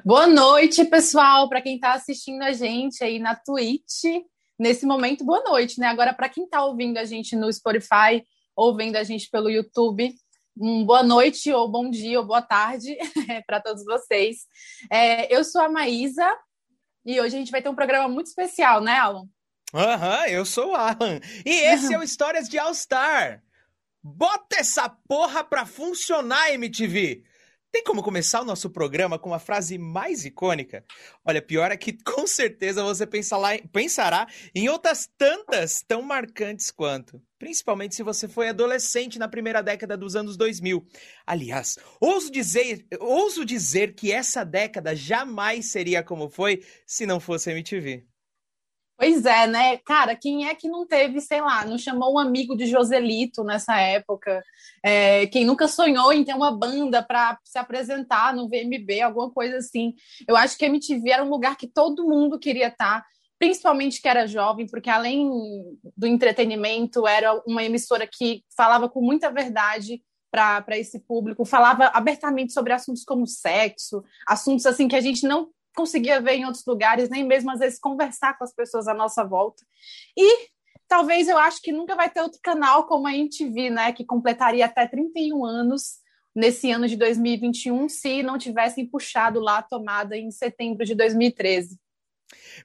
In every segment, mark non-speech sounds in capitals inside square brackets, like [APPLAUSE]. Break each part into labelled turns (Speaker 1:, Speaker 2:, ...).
Speaker 1: Boa noite, pessoal, para quem está assistindo a gente aí na Twitch. Nesse momento, boa noite, né? Agora, para quem está ouvindo a gente no Spotify ou vendo a gente pelo YouTube, um boa noite, ou bom dia, ou boa tarde [LAUGHS] para todos vocês. É, eu sou a Maísa e hoje a gente vai ter um programa muito especial, né, Alan?
Speaker 2: Aham, uhum, eu sou o Alan. E esse é o Histórias de All Star. Bota essa porra pra funcionar, MTV! Tem como começar o nosso programa com uma frase mais icônica? Olha, pior é que [LAUGHS] com certeza você pensará em outras tantas tão marcantes quanto. Principalmente se você foi adolescente na primeira década dos anos 2000. Aliás, ouso dizer, ouso dizer que essa década jamais seria como foi se não fosse a MTV.
Speaker 1: Pois é, né? Cara, quem é que não teve, sei lá, não chamou um amigo de Joselito nessa época? É, quem nunca sonhou em ter uma banda para se apresentar no VMB, alguma coisa assim? Eu acho que a MTV era um lugar que todo mundo queria estar, principalmente que era jovem, porque além do entretenimento, era uma emissora que falava com muita verdade para esse público, falava abertamente sobre assuntos como sexo, assuntos assim que a gente não conseguia ver em outros lugares, nem mesmo às vezes conversar com as pessoas à nossa volta. E talvez eu acho que nunca vai ter outro canal como a MTV, né, que completaria até 31 anos nesse ano de 2021, se não tivessem puxado lá a tomada em setembro de 2013.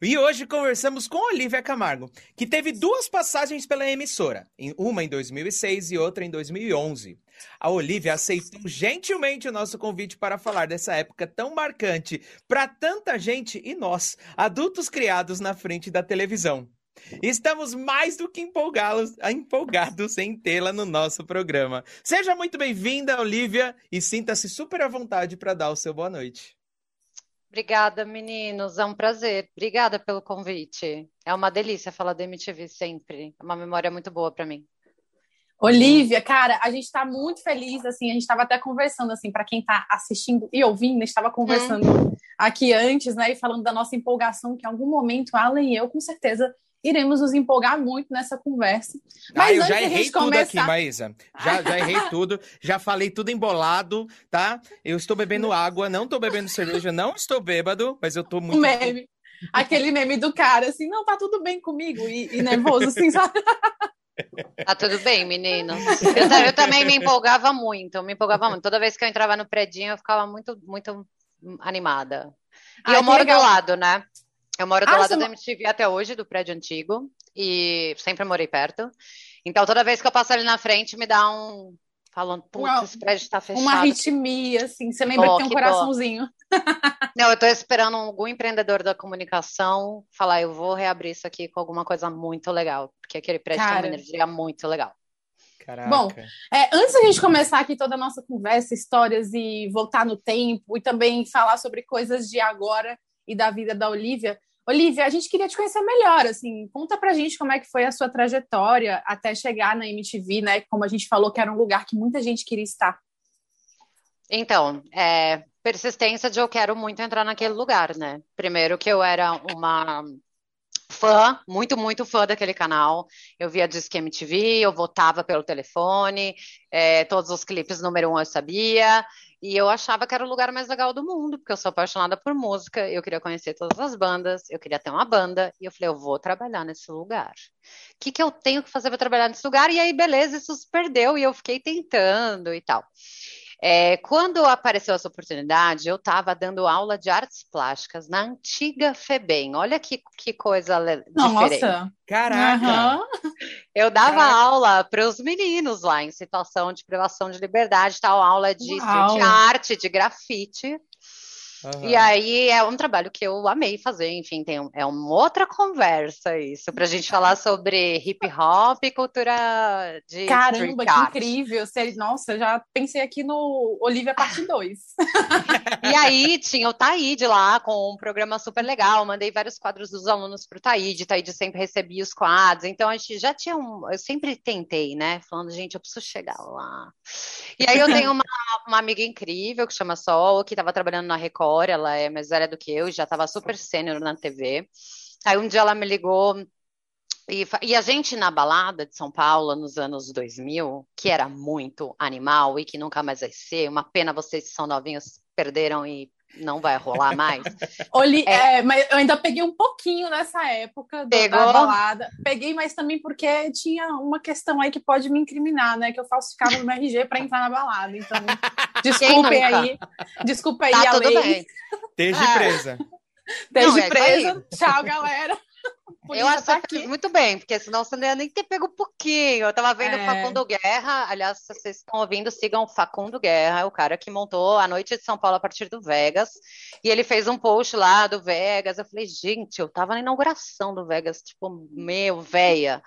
Speaker 2: E hoje conversamos com Olivia Camargo, que teve duas passagens pela emissora, uma em 2006 e outra em 2011. A Olivia aceitou gentilmente o nosso convite para falar dessa época tão marcante para tanta gente e nós, adultos criados na frente da televisão. Estamos mais do que empolgados, em tê-la no nosso programa. Seja muito bem-vinda, Olivia, e sinta-se super à vontade para dar o seu boa noite.
Speaker 3: Obrigada, meninos. É um prazer. Obrigada pelo convite. É uma delícia falar da MTV sempre. É uma memória muito boa para mim.
Speaker 1: Olivia, cara, a gente está muito feliz, assim, a gente estava até conversando, assim, para quem está assistindo e ouvindo, estava conversando hum. aqui antes, né, e falando da nossa empolgação, que em algum momento, Alan e eu, com certeza, iremos nos empolgar muito nessa conversa.
Speaker 2: Mas ah, eu já errei tudo começar... aqui, Maísa. Já, já errei tudo, já falei tudo embolado, tá? Eu estou bebendo água, não estou bebendo cerveja, não estou bêbado, mas eu estou muito.
Speaker 1: Meme. Aquele meme do cara, assim, não, tá tudo bem comigo, e, e nervoso, assim, sabe?
Speaker 3: Tá tudo bem, meninos. Eu, eu, também me empolgava muito, me empolgava muito. Toda vez que eu entrava no predinho, eu ficava muito, muito animada. E Ai, eu moro legal. do lado, né? Eu moro do ah, lado da MTV até hoje, do prédio antigo, e sempre morei perto. Então, toda vez que eu passo ali na frente, me dá um. Falando, putz, esse prédio tá fechado.
Speaker 1: Uma arritmia, assim, você lembra oh, que tem um coraçãozinho. [LAUGHS]
Speaker 3: Não, eu tô esperando algum empreendedor da comunicação falar, eu vou reabrir isso aqui com alguma coisa muito legal, porque aquele prédio Cara... tem uma energia muito legal.
Speaker 1: Caraca. Bom, é, antes da gente começar aqui toda a nossa conversa, histórias e voltar no tempo e também falar sobre coisas de agora e da vida da Olivia, Olivia, a gente queria te conhecer melhor, assim, conta pra gente como é que foi a sua trajetória até chegar na MTV, né? Como a gente falou que era um lugar que muita gente queria estar.
Speaker 3: Então, é, persistência de eu quero muito entrar naquele lugar, né? Primeiro que eu era uma fã, muito, muito fã daquele canal. Eu via Disque MTV, eu votava pelo telefone, é, todos os clipes número um eu sabia. E eu achava que era o lugar mais legal do mundo, porque eu sou apaixonada por música, eu queria conhecer todas as bandas, eu queria ter uma banda, e eu falei, eu vou trabalhar nesse lugar. O que, que eu tenho que fazer para trabalhar nesse lugar? E aí, beleza, isso se perdeu, e eu fiquei tentando e tal. É, quando apareceu essa oportunidade, eu estava dando aula de artes plásticas na antiga FEBEM. Olha que, que coisa Nossa. diferente.
Speaker 2: Caraca!
Speaker 3: Uhum. Eu dava Caraca. aula para os meninos lá em situação de privação de liberdade, tal aula de, de arte, de grafite. Uhum. E aí é um trabalho que eu amei fazer, enfim, tem um, é uma outra conversa isso, pra gente falar sobre hip hop e cultura de
Speaker 1: Caramba, que incrível! Nossa, já pensei aqui no Olivia Parte 2.
Speaker 3: e aí tinha o Taíde lá com um programa super legal, mandei vários quadros dos alunos pro Taíde, Taíde sempre recebia os quadros, então a gente já tinha um, eu sempre tentei, né, falando, gente, eu preciso chegar lá. E aí eu tenho uma, uma amiga incrível que chama Sol, que estava trabalhando na Record ela é mais velha do que eu, já estava super sênior na TV. Aí um dia ela me ligou e, e, a gente na balada de São Paulo nos anos 2000, que era muito animal e que nunca mais vai ser, uma pena vocês que são novinhos perderam e não vai rolar mais. [LAUGHS]
Speaker 1: Oli, é. É, mas eu ainda peguei um pouquinho nessa época do,
Speaker 3: Pegou?
Speaker 1: da balada. Peguei, mas também porque tinha uma questão aí que pode me incriminar, né? Que eu falsificava o meu RG para entrar na balada. Então, [LAUGHS] desculpem aí. Desculpa aí
Speaker 3: tá
Speaker 1: a lei.
Speaker 3: Bem.
Speaker 2: Esteja é. presa.
Speaker 1: Esteja é presa. Tchau, galera. [LAUGHS]
Speaker 3: eu acho tá que muito bem, porque senão você não ia nem ter pego um pouquinho. Eu tava vendo o é. Facundo Guerra, aliás, se vocês estão ouvindo, sigam o Facundo Guerra, o cara que montou a Noite de São Paulo a partir do Vegas, e ele fez um post lá do Vegas. Eu falei, gente, eu tava na inauguração do Vegas, tipo, meu, véia.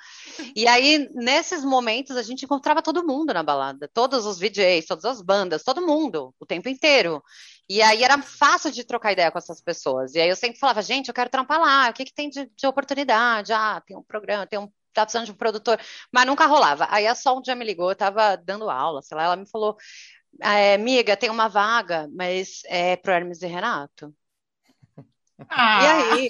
Speaker 3: E aí, nesses momentos, a gente encontrava todo mundo na balada, todos os VJs, todas as bandas, todo mundo, o tempo inteiro. E aí era fácil de trocar ideia com essas pessoas. E aí eu sempre falava, gente, eu quero trampar lá, o que, que tem de, de oportunidade? Ah, tem um programa, tem um. Tá precisando de um produtor, mas nunca rolava. Aí a Sol um dia me ligou, eu tava dando aula, sei lá, ela me falou, é, amiga, tem uma vaga, mas é pro Hermes e Renato.
Speaker 1: Ah.
Speaker 3: E aí?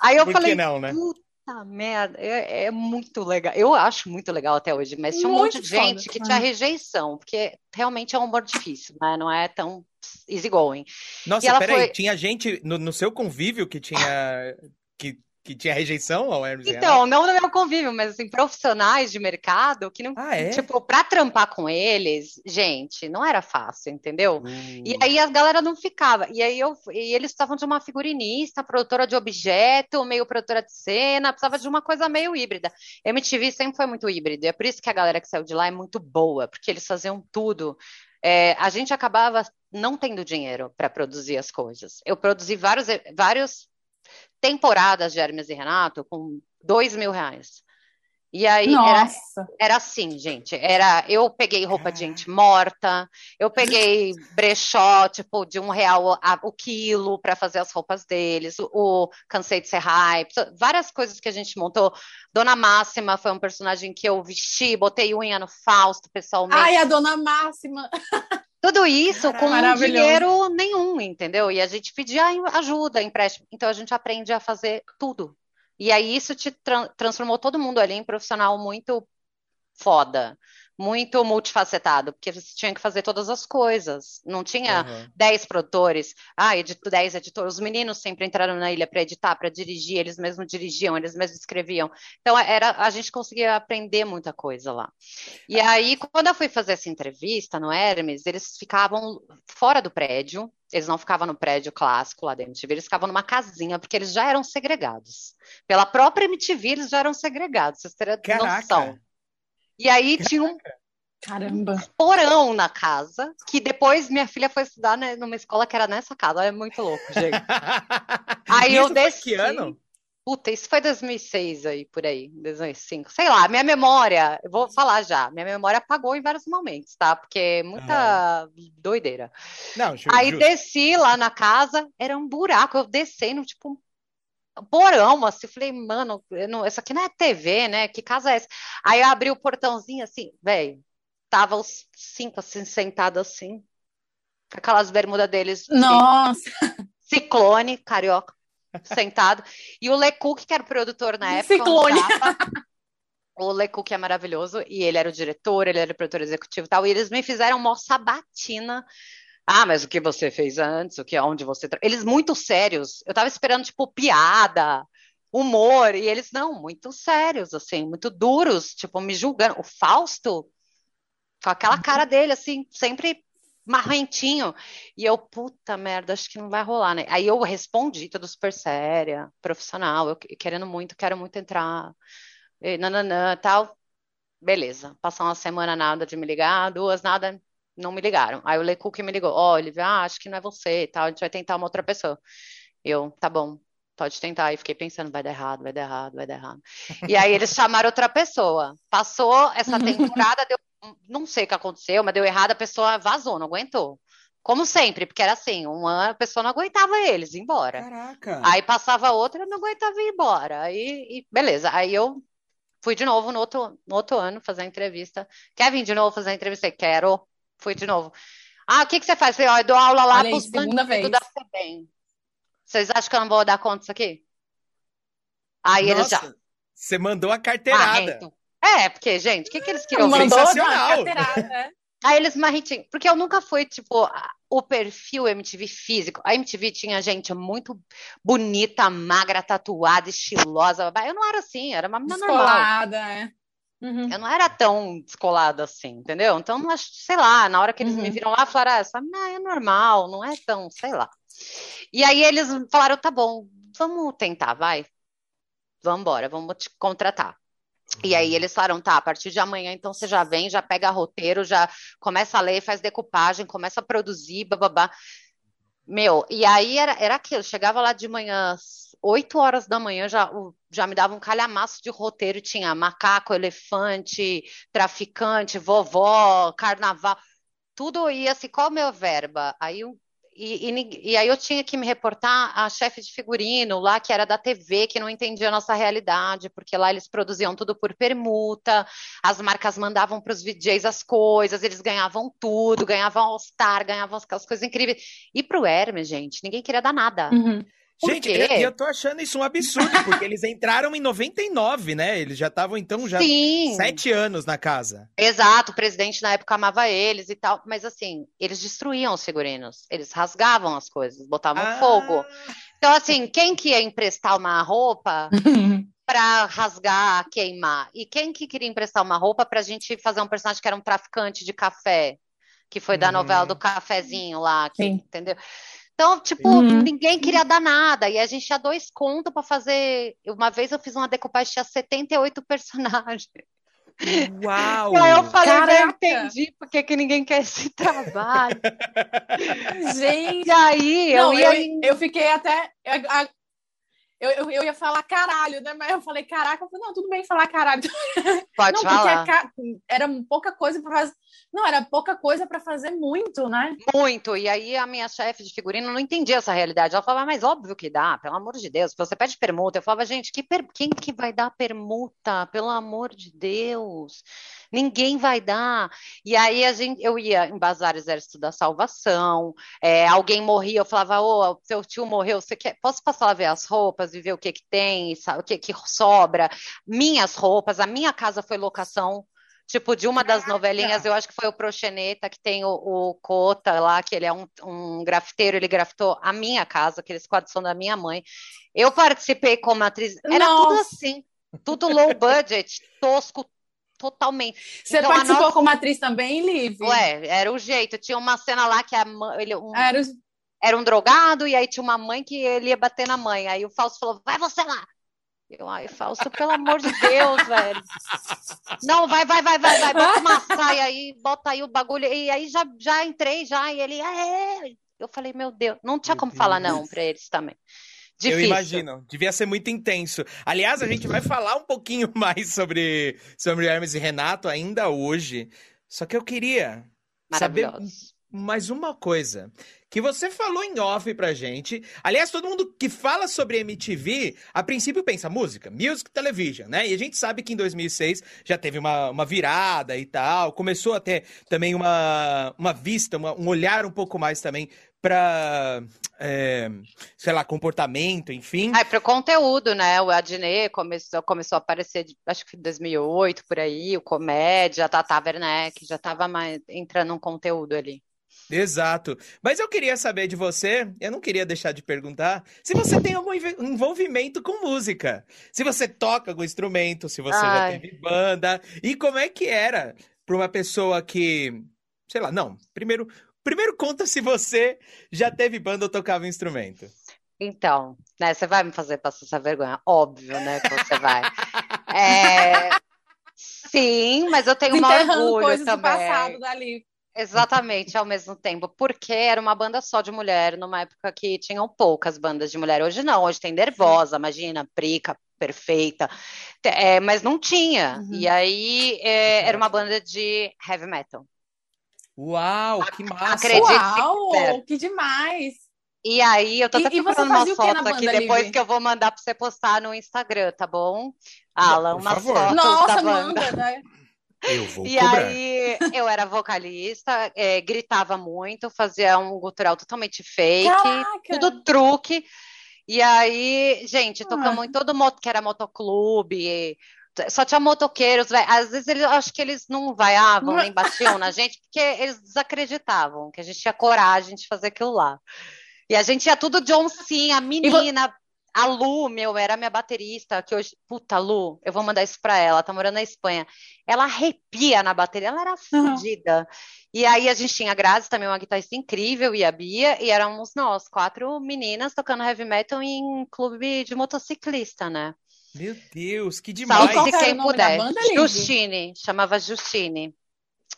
Speaker 3: Aí eu
Speaker 2: Por
Speaker 3: falei,
Speaker 2: que não, né?
Speaker 3: puta merda, é, é, muito legal. Eu acho muito legal até hoje, mas tinha um
Speaker 1: Muito
Speaker 3: monte de gente que tinha rejeição, porque realmente é um humor difícil, né? Não é tão easygoing.
Speaker 2: Nossa, peraí,
Speaker 3: foi-
Speaker 2: tinha gente no, no seu convívio que tinha que, que tinha rejeição ao Hermes e?
Speaker 3: Então, não no meu convívio, mas assim, profissionais de mercado que não.
Speaker 2: Ah, é?
Speaker 3: Tipo, pra trampar com eles, gente, não era fácil, entendeu?
Speaker 2: Uh,
Speaker 3: E aí a galera não ficava. E aí eu, e eles estavam de uma figurinista, produtora de objeto, meio produtora de cena, precisava de uma coisa meio híbrida. MTV sempre foi muito híbrido, e é por isso que a galera que saiu de lá é muito boa, porque eles faziam tudo. É, a gente acabava não tendo dinheiro para produzir as coisas. Eu produzi vários, vários temporadas de Hermes e Renato com dois mil reais. E aí era
Speaker 1: Nossa.
Speaker 3: era assim, gente. Era, eu peguei roupa de gente morta, eu peguei brechó, tipo, de um real a- o quilo para fazer as roupas deles, o, o Cansei de Ser Hype, várias coisas que a gente montou. Dona Máxima foi um personagem que eu vesti, botei unha no Fausto pessoalmente.
Speaker 1: Ai, a dona Máxima. [LAUGHS]
Speaker 3: Tudo isso com dinheiro nenhum, entendeu? E a gente pedia ajuda, empréstimo. Então a gente aprende a fazer tudo. E aí isso te tran- transformou todo mundo ali em profissional muito foda, muito multifacetado, porque você tinha que fazer todas as coisas. Não tinha
Speaker 2: aham.
Speaker 3: 10 produtores, ah, edito, 10 editores. Os meninos sempre entraram na ilha para editar, para dirigir, eles mesmos dirigiam, eles mesmos escreviam. Então era, a gente conseguia aprender muita coisa lá. E aí, quando eu fui fazer essa entrevista no Hermes, eles ficavam fora do prédio, eles não ficavam no prédio clássico lá da MTV, eles ficavam numa casinha, porque eles já eram segregados. Pela própria MTV, eles já eram segregados, vocês terem noção. E aí tinha um
Speaker 1: Caramba.
Speaker 3: porão na casa, que depois minha filha foi estudar né, numa escola que era nessa casa. É muito louco, gente. [LAUGHS] Aí eu desci.
Speaker 2: que ano?
Speaker 3: Puta, isso foi 2006 aí, por aí, 2005. Sei lá, minha memória, eu vou falar já, minha memória apagou em vários momentos, tá? Porque é muita doideira.
Speaker 2: Não, ju-
Speaker 3: Aí
Speaker 2: justo.
Speaker 3: desci lá na casa, era um buraco, eu descendo, tipo, um porão, assim, eu falei, mano, não, isso aqui não é TV, né? Que casa é essa? Aí eu abri o portãozinho, assim, velho, tava os cinco, assim, sentados assim, com aquelas bermudas deles, de
Speaker 1: Nossa.
Speaker 3: ciclone, carioca, sentado, e o Lecoq, que era o produtor na época,
Speaker 1: Ciclone.
Speaker 3: O Lecoq é maravilhoso, e ele era o diretor, ele era o produtor executivo e tal, e eles me fizeram uma sabatina ah, mas o que você fez antes? O que onde você. Eles muito sérios. Eu tava esperando tipo piada, humor e eles não, muito sérios assim, muito duros, tipo me julgando. O Fausto com aquela cara dele assim, sempre marrentinho. E eu, puta merda, acho que não vai rolar, né? Aí eu respondi tudo super séria, profissional, eu que- querendo muito, quero muito entrar. E nananã, tal. Beleza. Passou uma semana nada de me ligar, duas nada, não me ligaram. Aí o Lecoq me ligou, ó, Olivia, ah, acho que não é você, e tal, a gente vai tentar uma outra pessoa. Eu, tá bom, pode tentar. E fiquei pensando, vai dar errado, vai dar errado, vai dar errado. E aí eles chamaram outra pessoa. Passou essa temporada, deu, não sei o que aconteceu, mas deu errado, a pessoa vazou, não aguentou. Como sempre, porque era assim, um ano a pessoa não aguentava eles, embora.
Speaker 2: Caraca.
Speaker 3: Aí passava outra, não aguentava ir embora. Aí, e beleza. Aí eu fui de novo no outro, no outro ano fazer a entrevista. Quer vir de novo fazer a entrevista? Quero. Fui de novo. Ah, o que que você faz? Falei, ó, eu dou aula lá pros
Speaker 1: segunda
Speaker 3: bandidos
Speaker 1: vez.
Speaker 3: da FEBEM. Vocês acham que eu não vou dar conta disso aqui? Aí eles já.
Speaker 2: Nossa, você mandou a carteirada.
Speaker 3: Marrento. É, porque, gente, o que que eles queriam?
Speaker 2: Mandou Sensacional.
Speaker 1: né?
Speaker 3: Aí eles marritinham, porque eu nunca fui, tipo, o perfil MTV físico. A MTV tinha gente muito bonita, magra, tatuada, estilosa. Eu não era assim, era uma menina
Speaker 1: Descolada,
Speaker 3: normal.
Speaker 1: é. Uhum.
Speaker 3: Eu não era tão descolada assim, entendeu? Então, sei lá, na hora que eles uhum. me viram lá, falaram, ah, essa é normal, não é tão, sei lá. E aí eles falaram, tá bom, vamos tentar, vai. Vamos embora, vamos te contratar. E aí eles falaram, tá, a partir de amanhã, então você já vem, já pega roteiro, já começa a ler, faz decupagem, começa a produzir, bababá. Meu, e aí era, era aquilo, chegava lá de manhã, 8 horas da manhã, já, já me dava um calhamaço de roteiro, tinha macaco, elefante, traficante, vovó, carnaval, tudo ia assim, qual a minha verba? Aí e, e, e, aí eu tinha que me reportar a chefe de figurino lá, que era da TV, que não entendia a nossa realidade, porque lá eles produziam tudo por permuta, as marcas mandavam para os VJs as coisas, eles ganhavam tudo, ganhavam All-Star, ganhavam as coisas incríveis. E para o Hermes, gente, ninguém queria dar nada.
Speaker 1: Uhum.
Speaker 2: Gente, eu, eu tô achando isso um absurdo, [LAUGHS] porque eles entraram em 99, né? Eles já estavam, então, já Sim. sete anos na casa.
Speaker 3: Exato, o presidente na época amava eles e tal, mas assim, eles destruíam os figurinos, eles rasgavam as coisas, botavam ah. fogo. Então, assim, quem que ia emprestar uma roupa [LAUGHS] para rasgar, queimar? E quem que queria emprestar uma roupa pra gente fazer um personagem que era um traficante de café? Que foi da novela do cafezinho lá, que, entendeu? Então, tipo, uhum. ninguém queria dar nada. E a gente tinha dois contos para fazer. Uma vez eu fiz uma decupagem, tinha 78 [LAUGHS] personagens.
Speaker 2: Uau!
Speaker 3: E aí eu falei, eu entendi porque que ninguém quer esse [LAUGHS] trabalho.
Speaker 1: gente!
Speaker 3: E aí,
Speaker 1: Não,
Speaker 3: eu ia.
Speaker 1: Eu, eu fiquei até. Eu, eu, eu, ia falar caralho, né? Mas eu falei, caraca, eu falei, não, tudo bem falar caralho. [LAUGHS]
Speaker 3: Pode
Speaker 1: não,
Speaker 3: falar.
Speaker 1: era pouca coisa para fazer. Não, era pouca coisa para fazer muito, né?
Speaker 3: Muito. E aí a minha chefe de figurino não entendia essa realidade. Ela falava, mas óbvio que dá, pelo amor de Deus. Você pede permuta. Eu falava, gente, que per... quem que vai dar permuta? Pelo amor de Deus ninguém vai dar. E aí a gente, eu ia em Bazar Exército da Salvação, é, alguém morria, eu falava, ô, seu tio morreu, você quer, posso passar lá ver as roupas e ver o que que tem, o que que sobra? Minhas roupas, a minha casa foi locação, tipo, de uma das novelinhas, eu acho que foi o Proxeneta, que tem o, o Cota lá, que ele é um, um grafiteiro, ele grafitou a minha casa, aqueles quadros são da minha mãe. Eu participei como atriz, era Nossa. tudo assim, tudo low budget, tosco, totalmente.
Speaker 1: Você então, participou nossa... como atriz também, Liv?
Speaker 3: Ué, era o jeito. Tinha uma cena lá que a ele, um, era, o... era um drogado, e aí tinha uma mãe que ele ia bater na mãe. Aí o Fausto falou: vai você lá. Eu, ai, Fausto, pelo amor de Deus, velho. Não, vai, vai, vai, vai, vai, bota uma saia aí, bota aí o bagulho. E aí já, já entrei, já, e ele, é. Eu falei, meu Deus, não tinha como falar não para eles também. Difícil.
Speaker 2: Eu imagino. Devia ser muito intenso. Aliás, a gente vai falar um pouquinho [LAUGHS] mais sobre, sobre Hermes e Renato ainda hoje. Só que eu queria saber mais uma coisa. Que você falou em off pra gente. Aliás, todo mundo que fala sobre MTV, a princípio pensa música, music television, né? E a gente sabe que em 2006 já teve uma, uma virada e tal. Começou a ter também uma, uma vista, uma, um olhar um pouco mais também para é, sei lá, comportamento, enfim.
Speaker 3: Ah, para o conteúdo, né? O Adnet começou, começou a aparecer, acho que em 2008, por aí, o Comédia, a Tata Werneck, já estava entrando um conteúdo ali.
Speaker 2: Exato. Mas eu queria saber de você, eu não queria deixar de perguntar, se você tem algum envolvimento com música. Se você toca algum instrumento, se você Ai. já teve banda, e como é que era para uma pessoa que, sei lá, não, primeiro, Primeiro conta se você já teve banda ou tocava instrumento.
Speaker 3: Então, né, você vai me fazer passar essa vergonha? Óbvio, né, que você vai. [LAUGHS] É... Sim, mas eu tenho um orgulho coisas também. Do passado
Speaker 1: dali.
Speaker 3: Exatamente, ao mesmo tempo, porque era uma banda só de mulher, numa época que tinham poucas bandas de mulher. Hoje não, hoje tem Nervosa, imagina, Prica, Perfeita, é, mas não tinha. Uhum. E aí é, era uma banda de heavy metal.
Speaker 2: Uau, que massa!
Speaker 1: Acredite Uau, que demais!
Speaker 3: E aí, eu tô até procurando uma foto aqui depois que eu vou mandar para você postar no Instagram, tá bom? Alan, uma foto
Speaker 1: Nossa,
Speaker 3: da
Speaker 1: banda. Manda, né?
Speaker 2: Eu vou
Speaker 3: e
Speaker 2: cobrar.
Speaker 3: aí, eu era vocalista, é, gritava muito, fazia um gutural totalmente fake,
Speaker 1: Caraca.
Speaker 3: tudo truque. E aí, gente, tocamos ah. em todo moto que era motoclube, só tinha motoqueiros, véio. às vezes eles, acho que eles não vaiavam [LAUGHS] nem batiam na gente, porque eles desacreditavam que a gente tinha coragem de fazer aquilo lá. E a gente ia tudo John Sim, a menina, a Lu, meu, era minha baterista, que hoje, puta, Lu, eu vou mandar isso pra ela, tá morando na Espanha. Ela arrepia na bateria, ela era fodida. E aí a gente tinha a Grazi, também uma guitarrista incrível, e a Bia, e éramos nós, quatro meninas tocando heavy metal em clube de motociclista, né?
Speaker 2: Meu Deus, que demais!
Speaker 3: Salve quem puder. Justine, chamava Justine.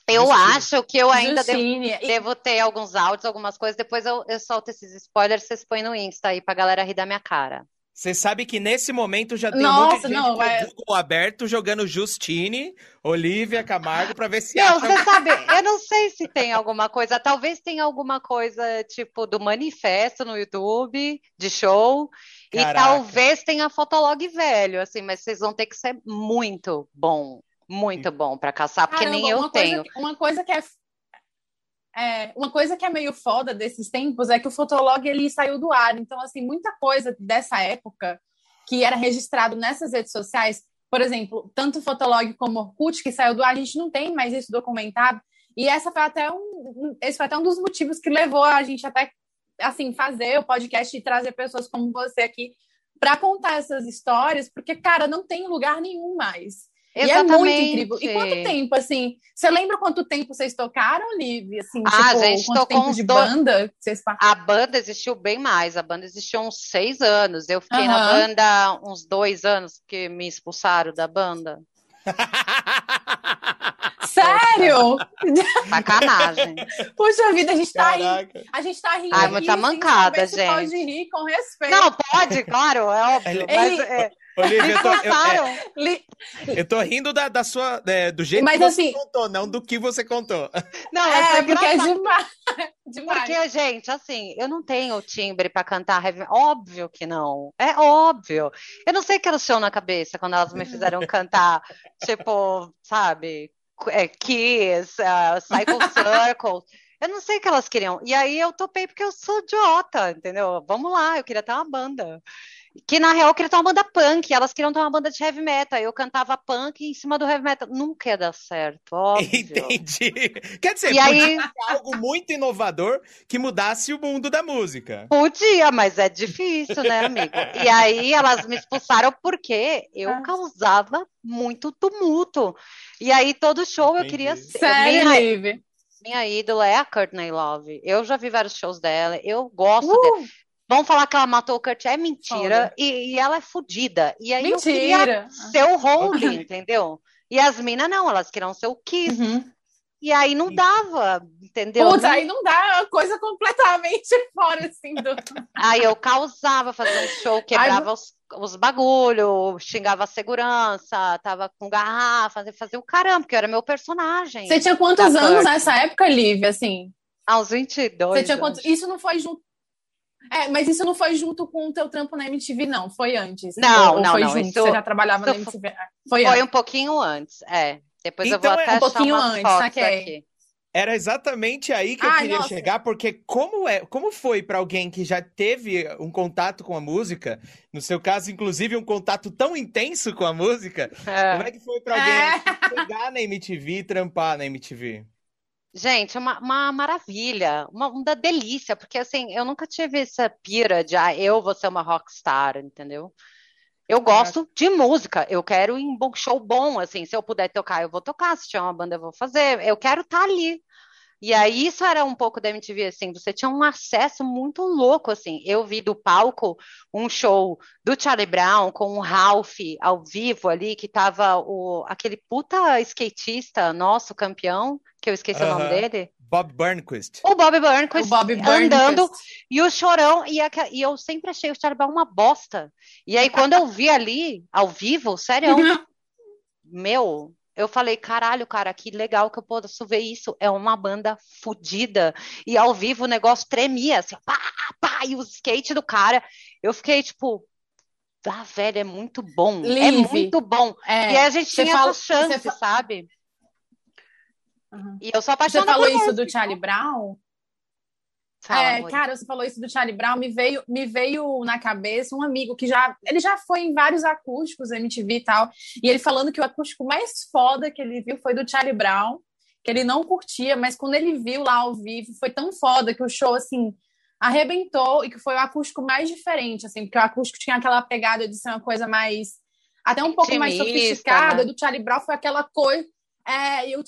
Speaker 3: Eu Justine. acho que eu ainda devo, devo, ter alguns áudios, algumas coisas. Depois eu, eu solto esses spoilers, vocês põem no Insta aí pra galera rir da minha cara.
Speaker 2: Você sabe que nesse momento já tem Nossa, um monte de gente não, vai... Google aberto jogando Justine, Olivia Camargo para ver se
Speaker 3: Não, você sabe, eu não sei se tem alguma coisa, talvez tenha alguma coisa tipo do manifesto no YouTube de show Caraca. e talvez tenha fotolog velho, assim, mas vocês vão ter que ser muito bom, muito bom para caçar, porque Caramba, nem eu tenho.
Speaker 1: Coisa, uma coisa que é é, uma coisa que é meio foda desses tempos é que o Fotolog ele saiu do ar. Então, assim, muita coisa dessa época que era registrado nessas redes sociais, por exemplo, tanto o Fotolog como o Orkut, que saiu do ar, a gente não tem mais isso documentado. E essa foi até um, esse foi até um dos motivos que levou a gente até assim fazer o podcast e trazer pessoas como você aqui para contar essas histórias, porque cara, não tem lugar nenhum mais. Exatamente. E é muito incrível. E quanto tempo, assim? Você lembra quanto tempo vocês tocaram, Liv? Assim,
Speaker 3: ah, tipo, a gente quanto tocou tempo de do... banda vocês A banda existiu bem mais. A banda existiu uns seis anos. Eu fiquei na banda uns dois anos, porque me expulsaram da banda. [LAUGHS]
Speaker 1: Sério? [LAUGHS]
Speaker 3: Sacanagem.
Speaker 1: Puxa vida, a gente tá Caraca. rindo. A gente tá rindo.
Speaker 3: Ai, muita mancada, gente.
Speaker 1: Pode rir com respeito.
Speaker 3: Não, pode, claro, é óbvio. Mas, é,
Speaker 2: Olivia, eu tô, eu, é, eu tô rindo da, da sua, é, do jeito Mas, que você assim, contou, não do que você contou.
Speaker 3: Não, é, é porque é demais. [LAUGHS] demais. Porque, gente, assim, eu não tenho timbre para cantar heavy Óbvio que não. É óbvio. Eu não sei o que elas tinham na cabeça quando elas me fizeram cantar, [LAUGHS] tipo, sabe, é, Kiss, uh, Cycle [LAUGHS] Circle. Eu não sei o que elas queriam. E aí eu topei porque eu sou idiota, entendeu? Vamos lá, eu queria ter uma banda. Que na real eu queria ter uma banda punk, elas queriam ter uma banda de heavy metal. Eu cantava punk em cima do heavy metal. Nunca ia dar certo, óbvio.
Speaker 2: Entendi. [LAUGHS] Quer dizer, e aí... algo muito inovador que mudasse o mundo da música.
Speaker 3: Podia, mas é difícil, né, amigo? E aí elas me expulsaram porque eu ah. causava muito tumulto. E aí todo show Entendi. eu queria ser.
Speaker 1: Sério, minha,
Speaker 3: minha ídola é a Courtney Love. Eu já vi vários shows dela, eu gosto uh! dela. Vão falar que ela matou o Kurt, é mentira, e, e, ela é fodida. E aí mentira. eu queria ser o Holding, entendeu? E as minas não, elas queriam ser o Kiss. Uhum. E aí não dava, entendeu?
Speaker 1: Putz, aí não dá, coisa completamente [LAUGHS] fora, assim. Do...
Speaker 3: Aí eu causava fazendo show, quebrava Ai, os, os bagulho, xingava a segurança, tava com garrafa, fazia o caramba, porque eu era meu personagem.
Speaker 1: Você tinha quantos anos nessa época, Lívia, assim?
Speaker 3: Aos 22. Você tinha
Speaker 1: quantos... Isso não foi junto é, mas isso não foi junto com o teu trampo na MTV, não. Foi antes.
Speaker 3: Não, ou, não,
Speaker 1: foi
Speaker 3: não.
Speaker 1: Junto, isso, você já trabalhava na MTV.
Speaker 3: É, foi, foi um pouquinho antes, é. Depois então, eu vou então, até
Speaker 1: um pouquinho antes,
Speaker 3: aqui.
Speaker 2: Era exatamente aí que eu queria nossa. chegar, porque como é, como foi para alguém que já teve um contato com a música, no seu caso, inclusive um contato tão intenso com a música, é. como é que foi para alguém é. chegar na MTV e trampar na MTV?
Speaker 3: Gente, uma, uma maravilha, uma, uma delícia, porque assim, eu nunca tive essa pira de, ah, eu vou ser uma rockstar, entendeu? Eu gosto de música, eu quero ir em um show bom, assim, se eu puder tocar, eu vou tocar, se tiver uma banda, eu vou fazer, eu quero estar tá ali. E aí isso era um pouco da MTV, assim, você tinha um acesso muito louco, assim. Eu vi do palco um show do Charlie Brown com o Ralph ao vivo ali, que tava o, aquele puta skatista nosso campeão, que eu esqueci uh -huh. o nome dele.
Speaker 2: Bob Burnquist.
Speaker 3: O Bob Burnquist, o Bob Burnquist. andando e o chorão e, a, e, eu sempre achei o Charlie Brown uma bosta. E aí quando eu vi ali ao vivo, sério, [LAUGHS] meu, eu falei, caralho, cara, que legal que eu posso ver isso. É uma banda fodida. E ao vivo o negócio tremia, assim, pá, pá, e o skate do cara. Eu fiquei, tipo, ah, velho, é muito bom. É Live. É muito bom. É, e a gente tinha fala, essa chance, sabe?
Speaker 1: Uhum. E eu sou apaixonada
Speaker 3: Você falou
Speaker 1: isso do Charlie Brown?
Speaker 3: Fala,
Speaker 1: é, cara, você falou isso do Charlie Brown, me veio, me veio na cabeça um amigo que já, ele já foi em vários acústicos MTV e tal, e ele falando que o acústico mais foda que ele viu foi do Charlie Brown, que ele não curtia, mas quando ele viu lá ao vivo, foi tão foda que o show, assim, arrebentou e que foi o acústico mais diferente, assim, porque o acústico tinha aquela pegada de ser uma coisa mais, até um pouco mais
Speaker 3: Intimista,
Speaker 1: sofisticada,
Speaker 3: né?
Speaker 1: do Charlie Brown foi aquela coisa, é, e o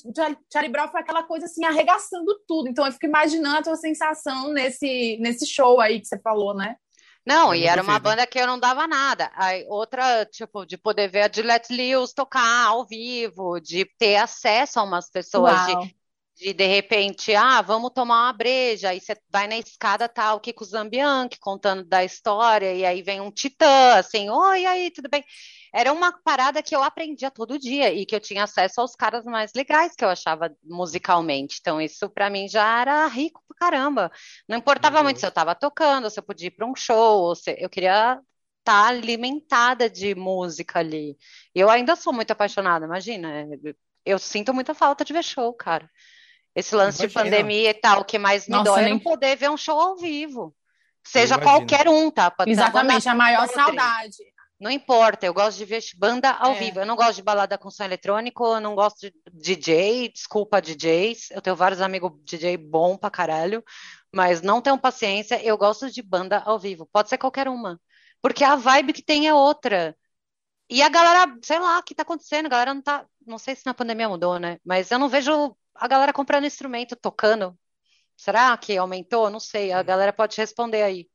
Speaker 1: Charlie- Brown foi aquela coisa assim, arregaçando tudo. Então eu fico imaginando a tua sensação nesse, nesse show aí que você falou, né?
Speaker 3: Não,
Speaker 2: É
Speaker 3: e era uma banda que eu não dava nada. Aí, outra, tipo, de poder ver a Gillette Lewis tocar ao vivo, de ter acesso a umas pessoas, de, de de repente, ah, vamos tomar uma breja, aí você vai na escada, tá o Kiko Zambianchi contando da história, e aí vem um titã, assim, oi, e aí, tudo bem? Era uma parada que eu aprendia todo dia e que eu tinha acesso aos caras mais legais que eu achava musicalmente. Então, isso pra mim já era rico pra caramba. Não importava
Speaker 2: Meu
Speaker 3: muito se eu tava tocando, se eu podia ir pra um show, ou se eu queria estar alimentada de música ali. Eu ainda sou muito apaixonada, imagina. é, Eu sinto muita falta de ver show, cara. Esse lance de
Speaker 2: Imagina.
Speaker 3: pandemia e tal, o que mais me
Speaker 1: Nossa,
Speaker 3: dói é
Speaker 1: nem-
Speaker 3: não poder ver um show ao vivo. Seja qualquer um, tá? Pode
Speaker 1: Exatamente, a maior saudade.
Speaker 3: Não importa, eu gosto de ver banda ao
Speaker 1: É.
Speaker 3: vivo. Eu não gosto de balada com som eletrônico, eu não gosto de DJ, desculpa, DJs. Eu tenho vários amigos DJ bom pra caralho, mas não tenho paciência. Eu gosto de banda ao vivo. Pode ser qualquer uma. Porque a vibe que tem é outra. E a galera, sei lá, o que tá acontecendo? A galera não tá. Não sei se na pandemia mudou, né? Mas eu não vejo a galera comprando instrumento, tocando. Será que aumentou? Não sei. A galera pode responder aí.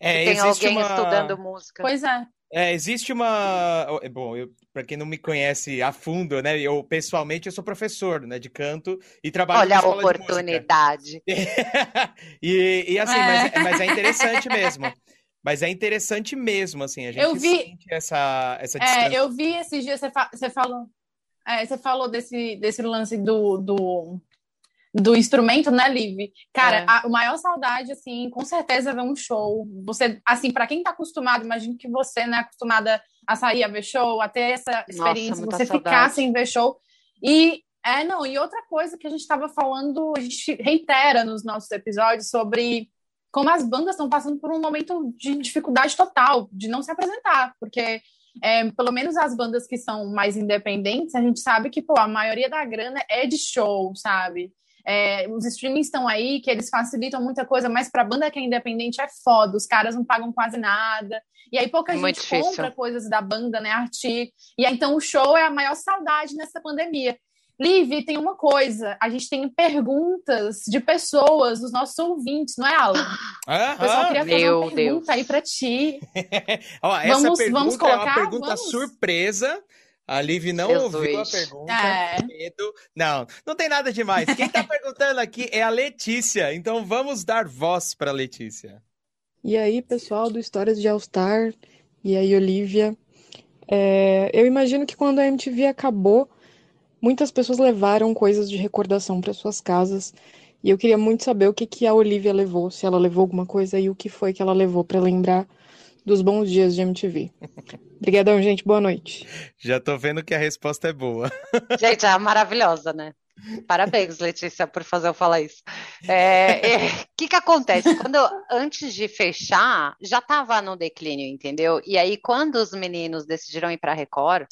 Speaker 2: É,
Speaker 3: Se tem alguém
Speaker 2: uma...
Speaker 3: estudando música.
Speaker 1: Pois é.
Speaker 2: É, existe uma. é, Bom, eu, para quem não me conhece a fundo, né? Eu pessoalmente eu sou professor, né, de canto e trabalho
Speaker 3: Olha a
Speaker 2: escola de música.
Speaker 3: oportunidade. [LAUGHS]
Speaker 2: e, e assim,
Speaker 1: É.
Speaker 2: mas, é- mas é interessante [LAUGHS] mesmo. Mas é interessante mesmo, assim, a gente
Speaker 1: Eu vi-
Speaker 2: sente essa, essa distância.
Speaker 1: É, eu vi esses dias, você, fa- você falou, é, você falou desse, desse lance do, do, do instrumento, né, Liv? Cara,
Speaker 3: É.
Speaker 1: a, a maior saudade, assim, com certeza é ver um show. Você, assim, para quem tá acostumado, imagino que você, né, acostumada a sair a ver show, a ter essa experiência,
Speaker 3: muita
Speaker 1: você ficar sem ver show. E, é, não, e outra coisa que a gente tava falando, a gente reitera nos nossos episódios sobre como as bandas estão passando por um momento de dificuldade total, de não se apresentar, porque é, pelo menos as bandas que são mais independentes, a gente sabe que pô, a maioria da grana é de show, sabe? É, os streamings estão aí, que eles facilitam muita coisa, mas para banda que é independente é foda, os caras não pagam quase nada. E aí pouca
Speaker 3: Muito
Speaker 1: gente
Speaker 3: difícil.
Speaker 1: compra coisas da banda, né, artigo. E aí então o show é a maior saudade nessa pandemia. Liv, tem uma coisa, a gente tem perguntas de pessoas, dos nossos ouvintes, não é, Alan?
Speaker 2: Aham.
Speaker 1: O pessoal queria fazer
Speaker 3: Meu
Speaker 1: uma pergunta
Speaker 3: Deus.
Speaker 1: aí para ti. [LAUGHS]
Speaker 2: Ó, essa
Speaker 1: Vamos-
Speaker 2: pergunta
Speaker 1: vamos
Speaker 2: é uma
Speaker 1: colocar?
Speaker 2: pergunta
Speaker 1: Vamos?
Speaker 2: surpresa. A Liv não
Speaker 3: Jesus.
Speaker 2: ouviu a pergunta.
Speaker 1: É.
Speaker 2: Medo. Não, não tem nada demais. Quem tá [LAUGHS] perguntando aqui é a Letícia. Então vamos dar voz para Letícia.
Speaker 4: E aí, pessoal do Histórias de All Star, e aí, Olivia. É, eu imagino que quando a MTV acabou, muitas pessoas levaram coisas de recordação para suas casas. E eu queria muito saber o que que a Olivia levou, se ela levou alguma coisa e o que foi que ela levou para lembrar dos bons dias de MTV. Obrigadão, gente. Boa noite.
Speaker 2: Já tô vendo que a resposta é boa.
Speaker 3: Gente, é maravilhosa, né? Parabéns, Letícia, por fazer eu falar isso. É, é, O que que acontece? Quando eu- antes de fechar, já estava no declínio, entendeu? E aí, quando os meninos decidiram ir para a Record,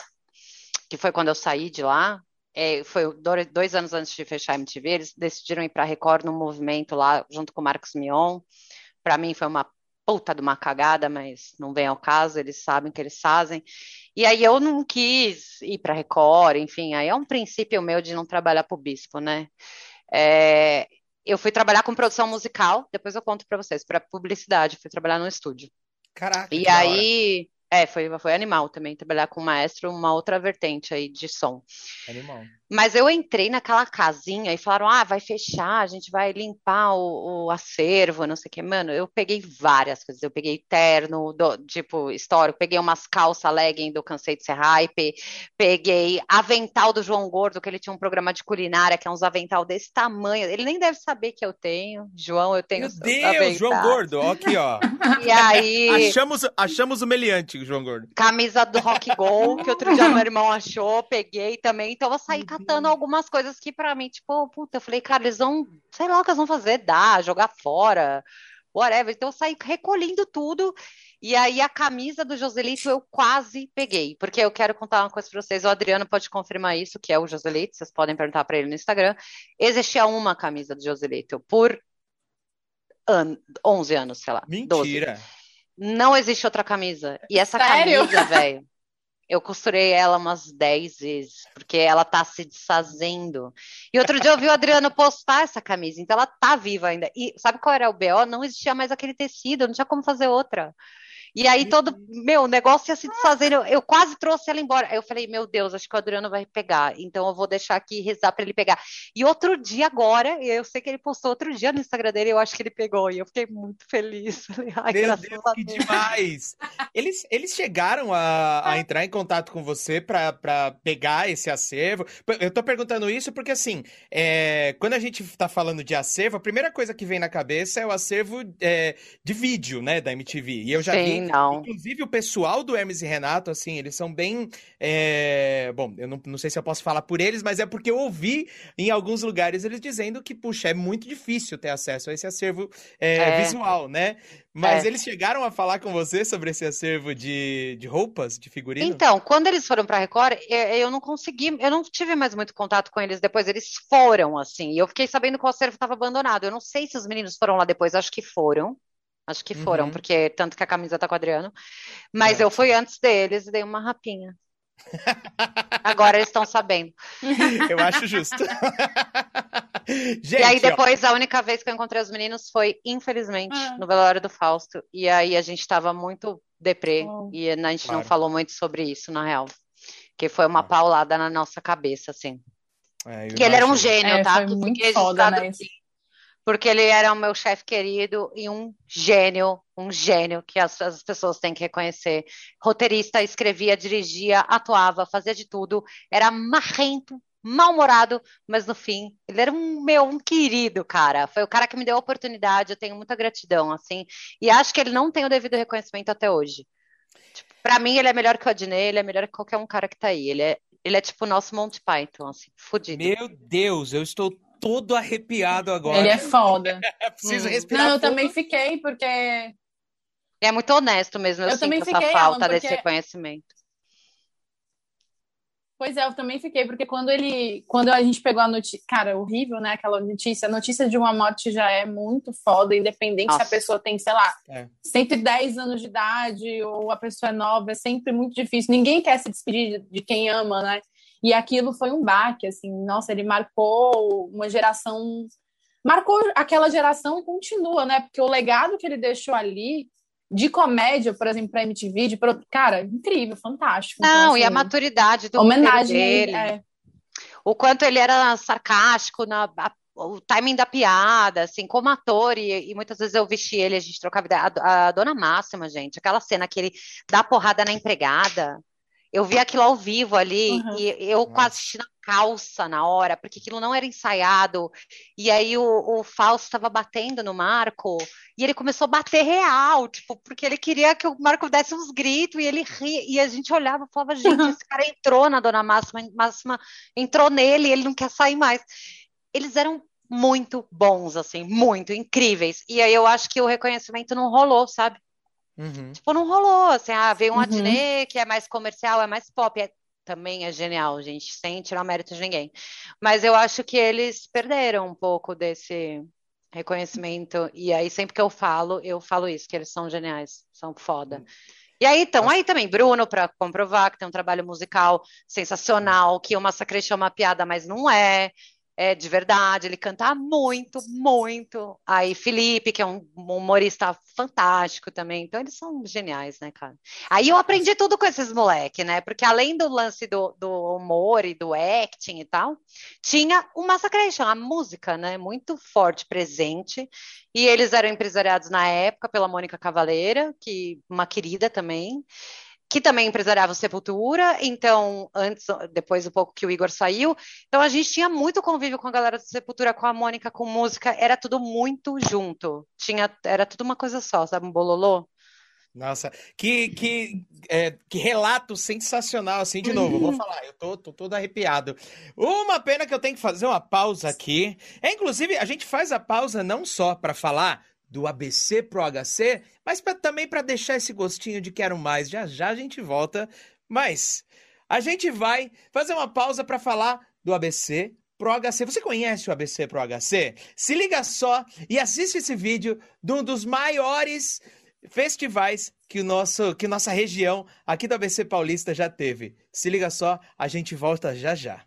Speaker 3: que foi quando eu saí de lá, é, foi do- dois anos antes de fechar a MTV, eles decidiram ir para a Record num movimento lá, junto com o Marcos Mion. Para mim foi uma puta de uma cagada, mas não vem ao caso, eles sabem o que eles fazem. E aí eu não quis ir para Record, enfim, aí é um princípio meu de não trabalhar para o bispo, né? É, eu fui trabalhar com produção musical, depois eu conto para vocês, para publicidade, fui trabalhar no estúdio.
Speaker 2: Caraca,
Speaker 3: E aí, é, foi, foi animal também trabalhar com o maestro, uma outra vertente aí de som.
Speaker 2: Animal.
Speaker 3: Mas eu entrei naquela casinha e falaram: ah, vai fechar, a gente vai limpar o, o acervo, não sei o que. Mano, eu peguei várias coisas. Eu peguei terno, do- tipo, histórico, peguei umas calças legging do Cansei de Ser Hype, peguei avental do João Gordo, que ele tinha um programa de culinária, que é uns avental desse tamanho. Ele nem deve saber que eu tenho. João, eu tenho
Speaker 2: Meu Deus, João
Speaker 3: aventais.
Speaker 2: Gordo, ó aqui, ó. [LAUGHS]
Speaker 3: E aí. [LAUGHS]
Speaker 2: Achamos, achamos o meliante, João Gordo.
Speaker 3: Camisa do Rock Go, que outro dia meu irmão achou, peguei também. Então eu saí com catando algumas coisas que pra mim, tipo, puta, eu falei, cara, eles vão, sei lá o que eles vão fazer, dar, jogar fora, whatever. Então eu saí recolhendo tudo. E aí a camisa do Joselito eu quase peguei, porque eu quero contar uma coisa para vocês. O Adriano pode confirmar isso, que é o Joselito, vocês podem perguntar para ele no Instagram. Existia uma camisa do Joselito por an 11 anos, sei lá.
Speaker 2: Mentira.
Speaker 3: 12. Não existe outra camisa. E essa
Speaker 1: Sério?
Speaker 3: camisa, velho, eu costurei ela umas 10 vezes, porque ela tá se desfazendo. E outro dia eu vi o Adriano postar essa camisa, então ela tá viva ainda. E sabe qual era o BO? Não existia mais aquele tecido, não tinha como fazer outra. E aí todo, meu, o negócio ia se desfazendo. Eu, eu quase trouxe ela embora. Aí eu falei, meu Deus, acho que o Adriano vai pegar. Então eu vou deixar aqui rezar para ele pegar. E outro dia agora, eu sei que ele postou outro dia no Instagram dele, eu acho que ele pegou. E eu fiquei muito feliz. [LAUGHS] Ai,
Speaker 2: Meu Deus, que demais! Eles, eles chegaram a, a entrar em contato com você para pegar esse acervo? Eu tô perguntando isso porque, assim, é, quando a gente tá falando de acervo, a primeira coisa que vem na cabeça é o acervo é, de vídeo, né, da MTV. E eu já
Speaker 3: Sim,
Speaker 2: vi,
Speaker 3: não.
Speaker 2: inclusive, o pessoal do Hermes e Renato, assim, eles são bem. é, Bom, eu não, não sei se eu posso falar por eles, mas é porque eu ouvi em alguns lugares eles dizendo que, puxa, é muito difícil ter acesso a esse acervo é,
Speaker 3: É.
Speaker 2: visual, né? Mas
Speaker 3: É.
Speaker 2: eles chegaram a falar com você sobre esse acervo de, de roupas, de figurino?
Speaker 3: Então, quando eles foram para a Record, eu, eu não consegui, eu não tive mais muito contato com eles depois. Eles foram, assim, e eu fiquei sabendo que o acervo estava abandonado. Eu não sei se os meninos foram lá depois, acho que foram. Acho que foram,
Speaker 2: Uhum.
Speaker 3: porque tanto que a camisa tá com o Adriano. Mas
Speaker 2: É.
Speaker 3: eu fui antes deles e dei uma rapinha. Agora eles estão sabendo. [LAUGHS]
Speaker 2: Eu acho justo. [LAUGHS]
Speaker 3: E aí
Speaker 2: Gente, ó,
Speaker 3: depois, a única vez que eu encontrei os meninos foi, infelizmente,
Speaker 1: Ah.
Speaker 3: no velório do Fausto. E aí a gente estava muito deprê
Speaker 1: Oh.
Speaker 3: e a gente não
Speaker 2: Claro.
Speaker 3: falou muito sobre isso, na real. Que foi uma
Speaker 2: Ah.
Speaker 3: paulada na nossa cabeça, assim.
Speaker 2: é,
Speaker 3: ele era um gênio,
Speaker 1: É,
Speaker 3: tá?
Speaker 1: foi
Speaker 3: Que
Speaker 1: muito foda, né?
Speaker 3: aqui. Porque ele era o meu chefe querido e um gênio, um gênio que as, as pessoas têm que reconhecer. Roteirista, escrevia, dirigia, atuava, fazia de tudo. Era marrento, mal-humorado, mas no fim, ele era um meu, um querido cara. Foi o cara que me deu a oportunidade, eu tenho muita gratidão, assim. E acho que ele não tem o devido reconhecimento até hoje. Tipo, pra mim, ele é melhor que o Adnet, ele é melhor que qualquer um cara que tá aí. Ele é, ele é tipo o nosso Monty Python, assim, fudido.
Speaker 2: Meu Deus, eu estou todo arrepiado agora.
Speaker 1: Ele é foda. [LAUGHS]
Speaker 2: Preciso
Speaker 3: Hum.
Speaker 2: respirar
Speaker 1: Não, eu
Speaker 2: fundo.
Speaker 1: também fiquei, porque
Speaker 3: Ele é muito honesto mesmo, eu,
Speaker 1: Eu
Speaker 3: sinto
Speaker 1: também
Speaker 3: essa
Speaker 1: fiquei,
Speaker 3: falta
Speaker 1: Alan,
Speaker 3: desse
Speaker 1: porque-
Speaker 3: reconhecimento.
Speaker 1: Pois é, eu também fiquei, porque quando ele, quando a gente pegou a notícia, cara, horrível, né, aquela notícia, a notícia de uma morte já é muito foda, independente se
Speaker 3: Nossa.
Speaker 1: a pessoa tem, sei lá,
Speaker 2: É.
Speaker 1: 110 anos de idade ou a pessoa é nova, é sempre muito difícil. Ninguém quer se despedir de, de quem ama, né? E aquilo foi um baque, assim, nossa, ele marcou uma geração, marcou aquela geração e continua, né? Porque o legado que ele deixou ali de comédia, por exemplo, para MTV, de pro- cara, incrível, fantástico. Então,
Speaker 3: Não, e a
Speaker 1: assim,
Speaker 3: maturidade do
Speaker 1: homenagem
Speaker 3: dele,
Speaker 1: é.
Speaker 3: o quanto ele era sarcástico, na, a- o timing da piada, assim, como ator, e, e muitas vezes eu vesti ele, a gente trocava ideia. A, a Dona Máxima, gente, aquela cena que ele dá porrada na empregada, eu vi aquilo ao vivo ali,
Speaker 1: Uhum.
Speaker 3: e eu
Speaker 2: Nossa.
Speaker 3: quase assisti na calça na hora, porque aquilo não era ensaiado, e aí o, o Fausto estava batendo no Marco, e ele começou a bater real, tipo, porque ele queria que o Marco desse uns gritos, e ele ria, e a gente olhava e falava, gente, esse cara entrou na Dona Máxima, Máxima entrou nele, ele não quer sair mais. Eles eram muito bons, assim, muito incríveis. E aí eu acho que o reconhecimento não rolou, sabe?
Speaker 2: Uhum.
Speaker 3: Tipo, não rolou, assim, ah, veio um
Speaker 1: Uhum.
Speaker 3: Adnet que é mais comercial, é mais pop, é- também é genial, gente, sem tirar mérito de ninguém. Mas eu acho que eles perderam um pouco desse reconhecimento, e aí sempre que eu falo, eu falo isso, que eles são geniais, são foda. E aí, então, aí também, Bruno, para comprovar que tem um trabalho musical sensacional, que o Massacre chama piada, mas não é, é de verdade, ele canta muito, muito. Aí, Felipe, que é um humorista fantástico também, então eles são geniais, né, cara? Aí eu aprendi tudo com esses moleques, né? Porque além do lance do, do humor e do acting e tal, tinha o Massacration, a música, né? Muito forte, presente. E eles eram empresariados na época pela Mônica Cavaleira, que uma querida também, que também empresariava o Sepultura. Então, antes, depois um pouco que o Igor saiu, então a gente tinha muito convívio com a galera do Sepultura, com a Mônica, com música, era tudo muito junto. Tinha, era tudo uma coisa só, sabe? Um bololô.
Speaker 2: Nossa, que, que, é, que relato sensacional, assim, de novo, vou falar, eu tô, tô todo arrepiado. Uma pena que eu tenho que fazer uma pausa aqui. É, inclusive, a gente faz a pausa não só para falar do ABC pro HC, mas pra, também para deixar esse gostinho de quero mais. Já já a gente volta, mas a gente vai fazer uma pausa para falar do ABC pro HC. Você conhece o ABC pro HC? Se liga só e assiste esse vídeo de um dos maiores festivais que o nosso que nossa região aqui do ABC Paulista já teve. Se liga só, a gente volta já já.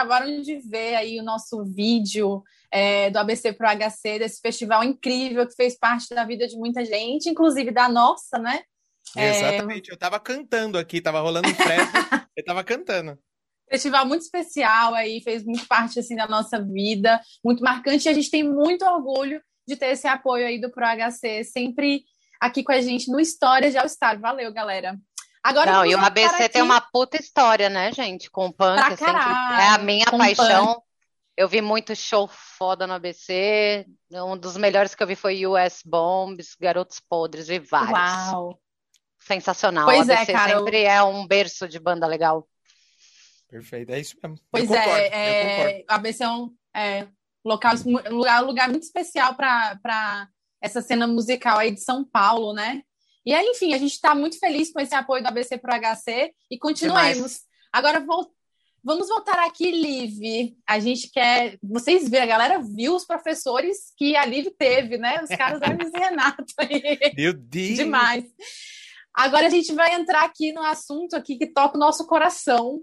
Speaker 1: Acabaram de ver aí o nosso vídeo é, do ABC Pro HC, desse festival incrível que fez parte da vida de muita gente, inclusive da nossa, né?
Speaker 2: É, Exatamente, é... eu tava cantando aqui, tava rolando um frevo, [LAUGHS] eu tava cantando.
Speaker 1: Festival muito especial aí, fez muito parte assim da nossa vida, muito marcante, e a gente tem muito orgulho de ter esse apoio aí do Pro HC, sempre aqui com a gente no História de All Star. Valeu, galera!
Speaker 3: Agora Não, e o ABC tem uma puta história, né, gente? Com o punk. Pra sempre... É a minha paixão. Punk. Eu vi muito show foda no ABC. Um dos melhores que eu vi foi US Bombs, Garotos Podres, vi vários. Uau! Sensacional. Pois o ABC é, cara, sempre eu... é um berço de banda legal.
Speaker 2: Perfeito, é isso mesmo.
Speaker 1: Pois eu concordo, é, é, o ABC é um é, local, um lugar, um lugar muito especial para essa cena musical aí de São Paulo, né? E aí, enfim, a gente está muito feliz com esse apoio do ABC para o HC e continuemos. Agora, vou, vamos voltar aqui, Liv. A gente quer. Vocês viram, a galera viu os professores que a Liv teve, né? Os caras da Hermes e Renato.
Speaker 2: Meu Deus!
Speaker 1: Demais. Agora a gente vai entrar aqui no assunto aqui que toca o nosso coração,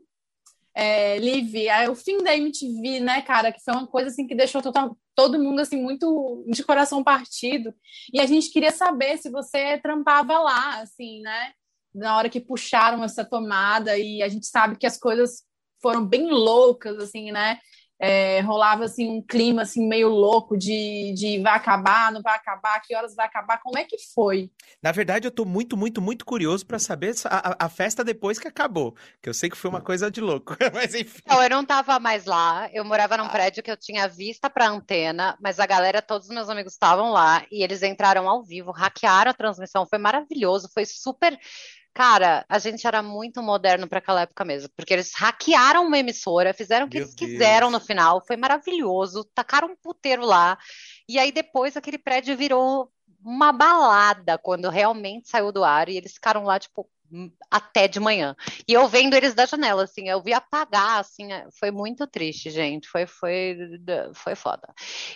Speaker 1: é, Liv, é o fim da MTV, né, cara, que foi uma coisa assim que deixou total, todo mundo assim muito de coração partido. E a gente queria saber se você trampava lá, assim, né, na hora que puxaram essa tomada e a gente sabe que as coisas foram bem loucas, assim, né? É, rolava assim um clima assim meio louco de, de vai acabar, não vai acabar, que horas vai acabar, como é que foi?
Speaker 2: Na verdade, eu tô muito, muito, muito curioso para saber a, a, festa depois que acabou, que eu sei que foi uma coisa de louco, [LAUGHS] mas enfim.
Speaker 3: Não, eu não tava mais lá, eu morava num ah. prédio que eu tinha vista pra antena, mas a galera, todos os meus amigos estavam lá e eles entraram ao vivo, hackearam a transmissão, foi maravilhoso, foi super Cara, a gente era muito moderno para aquela época mesmo, porque eles hackearam uma emissora, fizeram o que Meu eles Deus. quiseram no final, foi maravilhoso, tacaram um puteiro lá, e aí depois aquele prédio virou uma balada quando realmente saiu do ar, e eles ficaram lá, tipo, até de manhã. E eu vendo eles da janela, assim, eu vi apagar, assim, é, foi muito triste, gente, foi, foi, foi foda.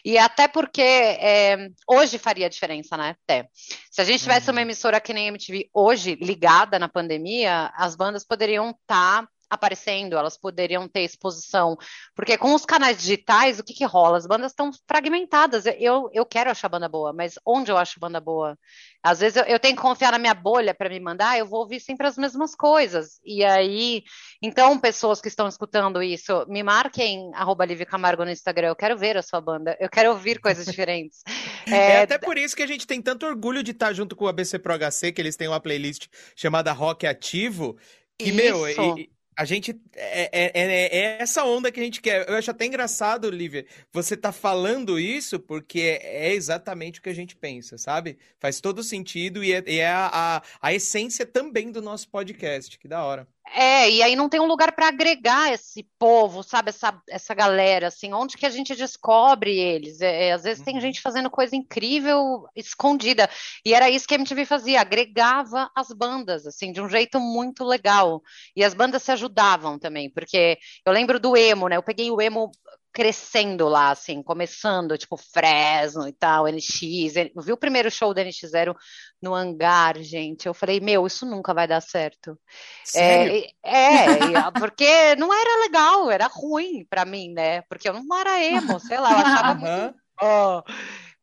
Speaker 3: E até porque é, hoje faria diferença, né, até. Se a gente tivesse uma uhum. emissora que nem a MTV hoje, ligada na pandemia, as bandas poderiam estar tá aparecendo, elas poderiam ter exposição. Porque com os canais digitais, o que que rola? As bandas estão fragmentadas. Eu, eu quero achar banda boa, mas onde eu acho banda boa? Às vezes eu, eu tenho que confiar na minha bolha para me mandar, eu vou ouvir sempre as mesmas coisas. E aí, então, pessoas que estão escutando isso, me marquem arroba Livre Camargo no Instagram. Eu quero ver a sua banda, eu quero ouvir coisas diferentes. [LAUGHS]
Speaker 2: É, é até por isso que a gente tem tanto orgulho de estar junto com o ABC Pro HC, que eles têm uma playlist chamada Rock Ativo. Isso. meu, e, a gente. É, é, é, é, essa onda que a gente quer. Eu acho até engraçado, Lívia, você tá falando isso porque é exatamente o que a gente pensa, sabe? Faz todo sentido e é, e é a, a, a essência também do nosso podcast. Que da hora.
Speaker 3: É, e aí não tem um lugar para agregar esse povo, sabe, essa, essa galera, assim, onde que a gente descobre eles? É, é, às vezes tem uhum. gente fazendo coisa incrível, escondida, e era isso que a MTV fazia, agregava as bandas, assim, de um jeito muito legal, e as bandas se ajudavam também, porque eu lembro do emo, né, eu peguei o emo crescendo lá, assim, começando, tipo, Fresno e tal, NX. Eu vi o primeiro show da NX0 no hangar, gente. Eu falei, meu, isso nunca vai dar certo.
Speaker 2: Sério?
Speaker 3: É, é, porque não era legal, era ruim para mim, né? Porque eu não era emo, sei lá, eu achava muito. Oh.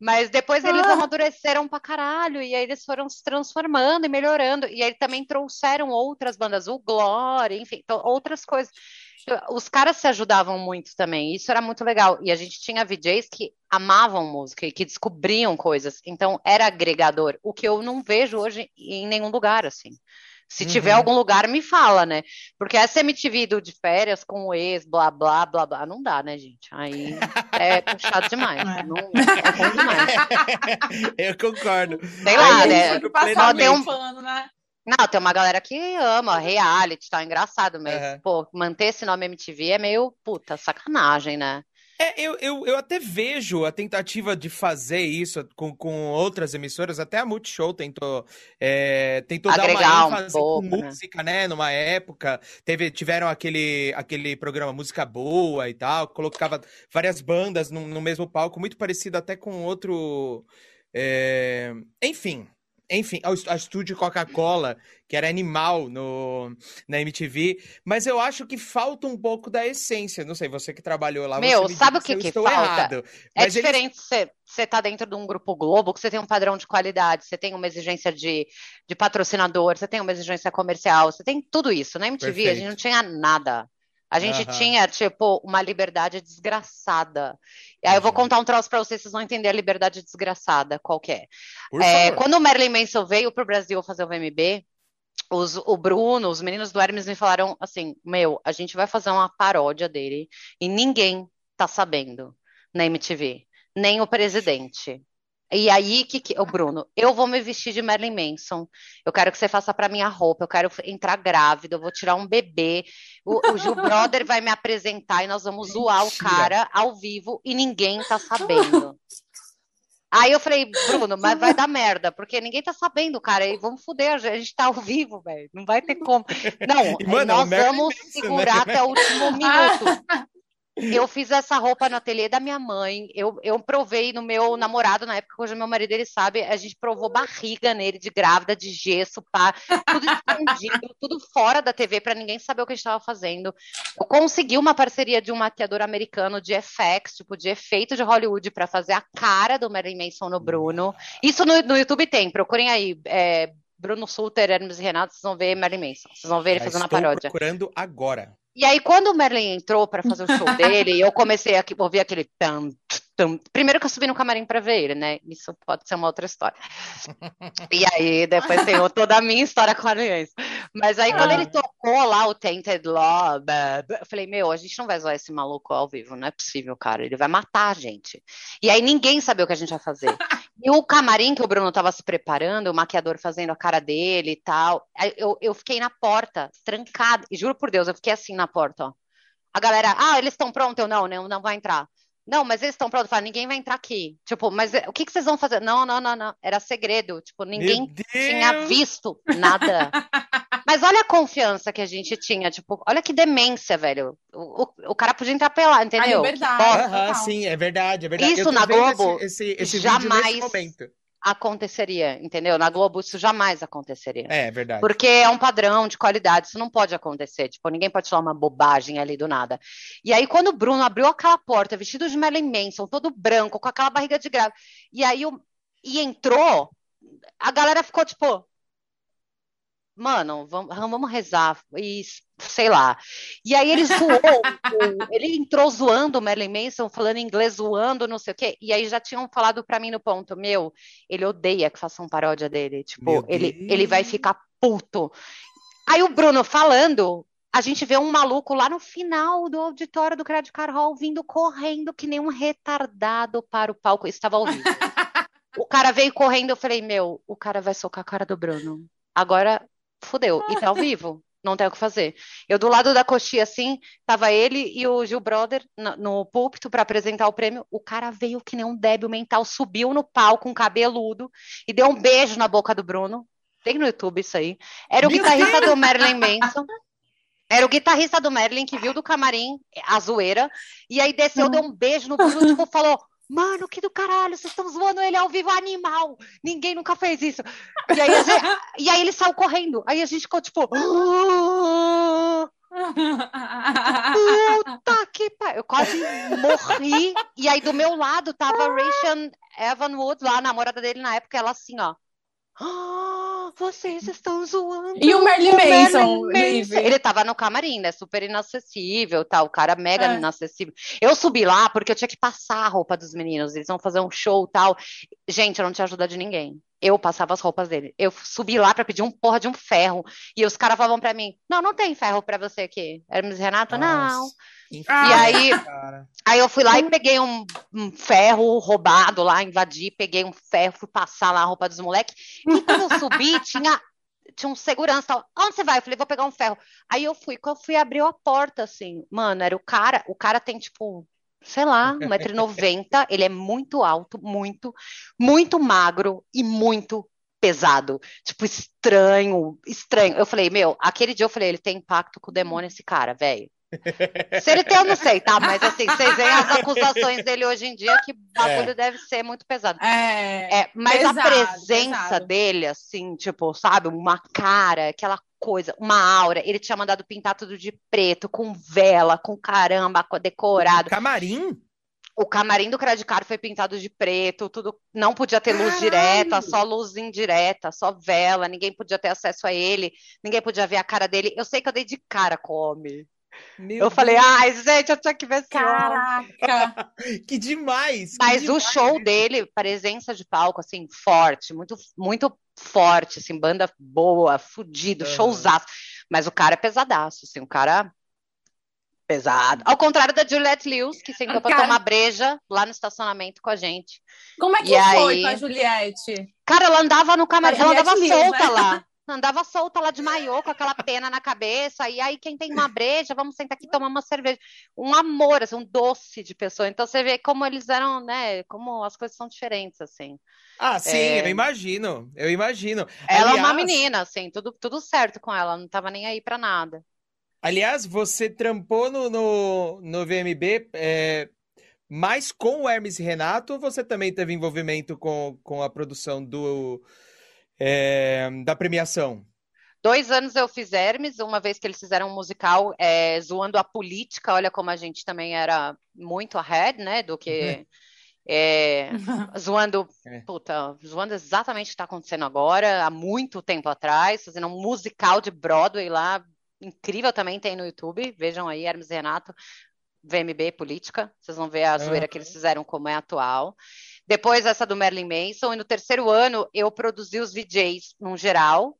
Speaker 3: Mas depois eles ah. amadureceram pra caralho, e aí eles foram se transformando e melhorando. E aí também trouxeram outras bandas, o Glória, enfim, outras coisas. Os caras se ajudavam muito também, isso era muito legal. E a gente tinha VJs que amavam música e que descobriam coisas, então era agregador, o que eu não vejo hoje em nenhum lugar, assim. Se uhum. tiver algum lugar, me fala, né? Porque essa MTV do de férias com o ex, blá, blá, blá, blá, não dá, né, gente? Aí é puxado demais. [LAUGHS] É. Não, é bom demais. [LAUGHS]
Speaker 2: Eu concordo.
Speaker 3: Sei lá, né? Passar tem um pano, né? Não, tem uma galera que ama reality, tá engraçado, mas, uhum. pô, manter esse nome MTV é meio, puta, sacanagem, né?
Speaker 2: É, eu, eu, eu até vejo a tentativa de fazer isso com, com outras emissoras, até a Multishow tentou, é, tentou dar uma ênfase um pouco, com né? música, né? Numa época, teve, tiveram aquele, aquele programa Música Boa e tal, colocava várias bandas no, no mesmo palco, muito parecido até com outro... É... Enfim, enfim, a estúdio Coca-Cola, que era animal no, na MTV, mas eu acho que falta um pouco da essência. Não sei, você que trabalhou lá.
Speaker 3: Meu, sabe o que, que falta? Errado, é diferente eles... você estar tá dentro de um grupo Globo, que você tem um padrão de qualidade, você tem uma exigência de, de patrocinador, você tem uma exigência comercial, você tem tudo isso. Na MTV Perfeito. a gente não tinha nada. A gente uhum. tinha, tipo, uma liberdade desgraçada. E aí eu vou contar um troço para vocês, vocês vão entender a liberdade desgraçada, qual que é. é quando o Marilyn Manson veio pro Brasil fazer o VMB, os, o Bruno, os meninos do Hermes me falaram assim, meu, a gente vai fazer uma paródia dele e ninguém tá sabendo na MTV, nem o presidente. E aí, que, que, o Bruno, eu vou me vestir de Marilyn Manson. Eu quero que você faça para minha roupa. Eu quero entrar grávida. Eu vou tirar um bebê. O, o Gil [LAUGHS] Brother vai me apresentar e nós vamos zoar o cara ao vivo e ninguém tá sabendo. Aí eu falei, Bruno, mas vai dar merda, porque ninguém tá sabendo, cara. E vamos foder, a gente tá ao vivo, velho. Não vai ter como. Não, Mano, nós vamos segurar né? até o último [LAUGHS] minuto. Eu fiz essa roupa no ateliê da minha mãe. Eu, eu provei no meu namorado, na época, hoje meu marido ele sabe, a gente provou barriga nele de grávida, de gesso, pá, tudo escondido, tudo fora da TV para ninguém saber o que a gente estava fazendo. Eu consegui uma parceria de um maquiador americano de FX, tipo de efeito de Hollywood, para fazer a cara do Marilyn Manson no Bruno. Isso no, no YouTube tem, procurem aí. É, Bruno Suter, Hermes e Renato, vocês vão ver Marilyn Manson. Vocês vão ver ele Já fazendo a paródia.
Speaker 2: procurando agora.
Speaker 3: E aí, quando o Merlin entrou para fazer o show [LAUGHS] dele, eu comecei a ouvir aquele tam, tam. Primeiro que eu subi no camarim para ver ele, né? Isso pode ser uma outra história. E aí, depois tem toda a minha história com a aliança. Mas aí, quando ele ah. tocou lá o Tainted Love, eu falei, meu, a gente não vai zoar esse maluco ao vivo, não é possível, cara. Ele vai matar a gente. E aí, ninguém sabia o que a gente ia fazer. E o camarim que o Bruno estava se preparando, o maquiador fazendo a cara dele e tal, eu, eu fiquei na porta, trancada, e juro por Deus, eu fiquei assim na porta, ó. A galera, ah, eles estão prontos? Eu, não, não, não vai entrar. Não, mas eles estão prontos. Falei, ninguém vai entrar aqui. Tipo, mas o que, que vocês vão fazer? Não, não, não, não. Era segredo. Tipo, ninguém tinha visto nada. [LAUGHS] mas olha a confiança que a gente tinha. Tipo, olha que demência, velho. O, o, o cara podia entrar pela, entendeu?
Speaker 1: Liberdade.
Speaker 2: Aham, sim, é verdade, é verdade.
Speaker 3: Isso na Globo,
Speaker 2: esse, esse, esse jamais
Speaker 3: aconteceria, entendeu? Na Globo isso jamais aconteceria.
Speaker 2: É, verdade.
Speaker 3: Porque é um padrão de qualidade, isso não pode acontecer. Tipo, ninguém pode falar uma bobagem ali do nada. E aí, quando o Bruno abriu aquela porta, vestido de Marilyn Manson, todo branco, com aquela barriga de grávida, e aí o... e entrou, a galera ficou tipo, mano, vamos, vamos rezar, e sei lá. E aí ele zoou, ele entrou zoando o Marilyn Manson, falando inglês, zoando, não sei o quê, e aí já tinham falado pra mim no ponto, meu, ele odeia que façam paródia dele, tipo, ele, ele vai ficar puto. Aí o Bruno falando, a gente vê um maluco lá no final do auditório do Credit Card Hall vindo correndo que nem um retardado para o palco, estava ao vivo. [LAUGHS] o cara veio correndo, eu falei, meu, o cara vai socar a cara do Bruno. Agora fudeu. E tá ao [LAUGHS] vivo. Não tem o que fazer. Eu, do lado da coxinha, assim, tava ele e o Gil Brother no, no púlpito para apresentar o prêmio. O cara veio que nem um débil mental, subiu no palco, um cabeludo, e deu um beijo na boca do Bruno. Tem no YouTube isso aí. Era o
Speaker 2: Meu
Speaker 3: guitarrista do Marilyn Manson. Era o guitarrista do Marilyn que viu do camarim a zoeira. E aí desceu, deu um beijo no Bruno, tipo, falou: Mano, que do caralho, vocês estão zoando ele ao vivo, animal! Ninguém nunca fez isso. E aí, gente, [LAUGHS] e aí ele saiu correndo. Aí a gente ficou tipo. [LAUGHS] Puta que pariu. Eu quase morri. E aí do meu lado tava a [LAUGHS] Rachel Evan lá, a namorada dele na época, ela assim, ó. Vocês estão zoando.
Speaker 1: E o Marilyn Manson, Liv?
Speaker 3: Ele tava no camarim, né? Super inacessível, tal. O cara mega
Speaker 1: É.
Speaker 3: inacessível. Eu subi lá porque eu tinha que passar a roupa dos meninos. Eles vão fazer um show, tal. Gente, eu não tinha ajuda de ninguém. Eu passava as roupas dele. Eu subi lá pra pedir um porra de um ferro. E os caras falavam pra mim: Não, não tem ferro pra você aqui. Hermes Renato, não.
Speaker 2: Nossa.
Speaker 3: E
Speaker 1: Ah.
Speaker 3: aí,
Speaker 2: Cara.
Speaker 3: Aí eu fui lá e peguei um, um ferro roubado lá, invadi, peguei um ferro, fui passar lá a roupa dos moleques. E quando eu subi, [LAUGHS] tinha, tinha um segurança. Tal. Onde você vai? Eu falei, vou pegar um ferro. Aí eu fui, quando eu fui abrir a porta, assim, mano, era o cara, o cara tem tipo, sei lá, 1,90m, ele é muito alto, muito, muito magro e muito pesado. Tipo, estranho, estranho. Eu falei, meu, aquele dia eu falei, ele tem impacto com o demônio, esse cara, velho. Se ele tem, eu não sei, tá? Mas assim, vocês veem as acusações dele hoje em dia, que bagulho deve ser muito pesado.
Speaker 1: É.
Speaker 3: É, mas a
Speaker 1: Pesado,
Speaker 3: presença
Speaker 1: pesado.
Speaker 3: dele, assim, tipo, sabe, uma cara, aquela coisa, uma aura. Ele tinha mandado pintar tudo de preto, com vela, com caramba, decorado.
Speaker 2: Camarim?
Speaker 3: O camarim do Credit Card foi pintado de preto, tudo não podia ter luz
Speaker 2: Caralho!
Speaker 3: direta, só luz indireta, só vela, ninguém podia ter acesso a ele, ninguém podia ver a cara dele. Eu sei que eu dei de cara com o homem.
Speaker 2: Meu
Speaker 3: Eu falei, ai, gente, eu tinha que ver esse.
Speaker 1: Caraca. [LAUGHS]
Speaker 2: que demais! que
Speaker 3: Mas o
Speaker 2: demais.
Speaker 3: show dele, presença de palco, assim, forte, muito, muito forte, assim, banda boa, fudido,
Speaker 2: Aham.
Speaker 3: showzaço. Mas o cara é pesadaço, assim, o cara pesado. Ao contrário da Juliette Lewis, que sentou pra
Speaker 1: Cara-
Speaker 3: tomar breja lá no estacionamento com a gente.
Speaker 1: Como é que
Speaker 3: E
Speaker 1: foi
Speaker 3: aí?
Speaker 1: com a Juliette?
Speaker 3: Cara, ela andava no camarim, ela andava
Speaker 1: Lewis,
Speaker 3: solta
Speaker 1: né?
Speaker 3: lá. Andava solta lá de maiô, com aquela pena na cabeça. E aí, quem tem uma breja, vamos sentar aqui e tomar uma cerveja. Um amor, assim, um doce de pessoa. Então, você vê como eles eram, né? Como as coisas são diferentes, assim.
Speaker 2: Ah, sim,
Speaker 3: É.
Speaker 2: eu imagino, eu imagino.
Speaker 3: Ela é uma
Speaker 2: Aliás-
Speaker 3: menina, assim, tudo, tudo certo com ela. Não tava nem aí pra nada.
Speaker 2: Aliás, você trampou no, no, no VMB é, mais com o Hermes e Renato você também teve envolvimento com, com a produção do, é, da premiação?
Speaker 3: Dois anos eu fiz Hermes, uma vez que eles fizeram um musical é, zoando a política. Olha como a gente também era muito ahead, né? Do que. é, [LAUGHS] zoando,
Speaker 2: É.
Speaker 3: puta, zoando exatamente o que está acontecendo agora, há muito tempo atrás, fazendo um musical de Broadway lá, incrível também, tem no YouTube, vejam aí, Hermes e Renato, VMB Política, vocês vão ver a zoeira que eles fizeram como é atual. Depois essa do Marilyn Manson, e no terceiro ano eu produzi os VJs num geral,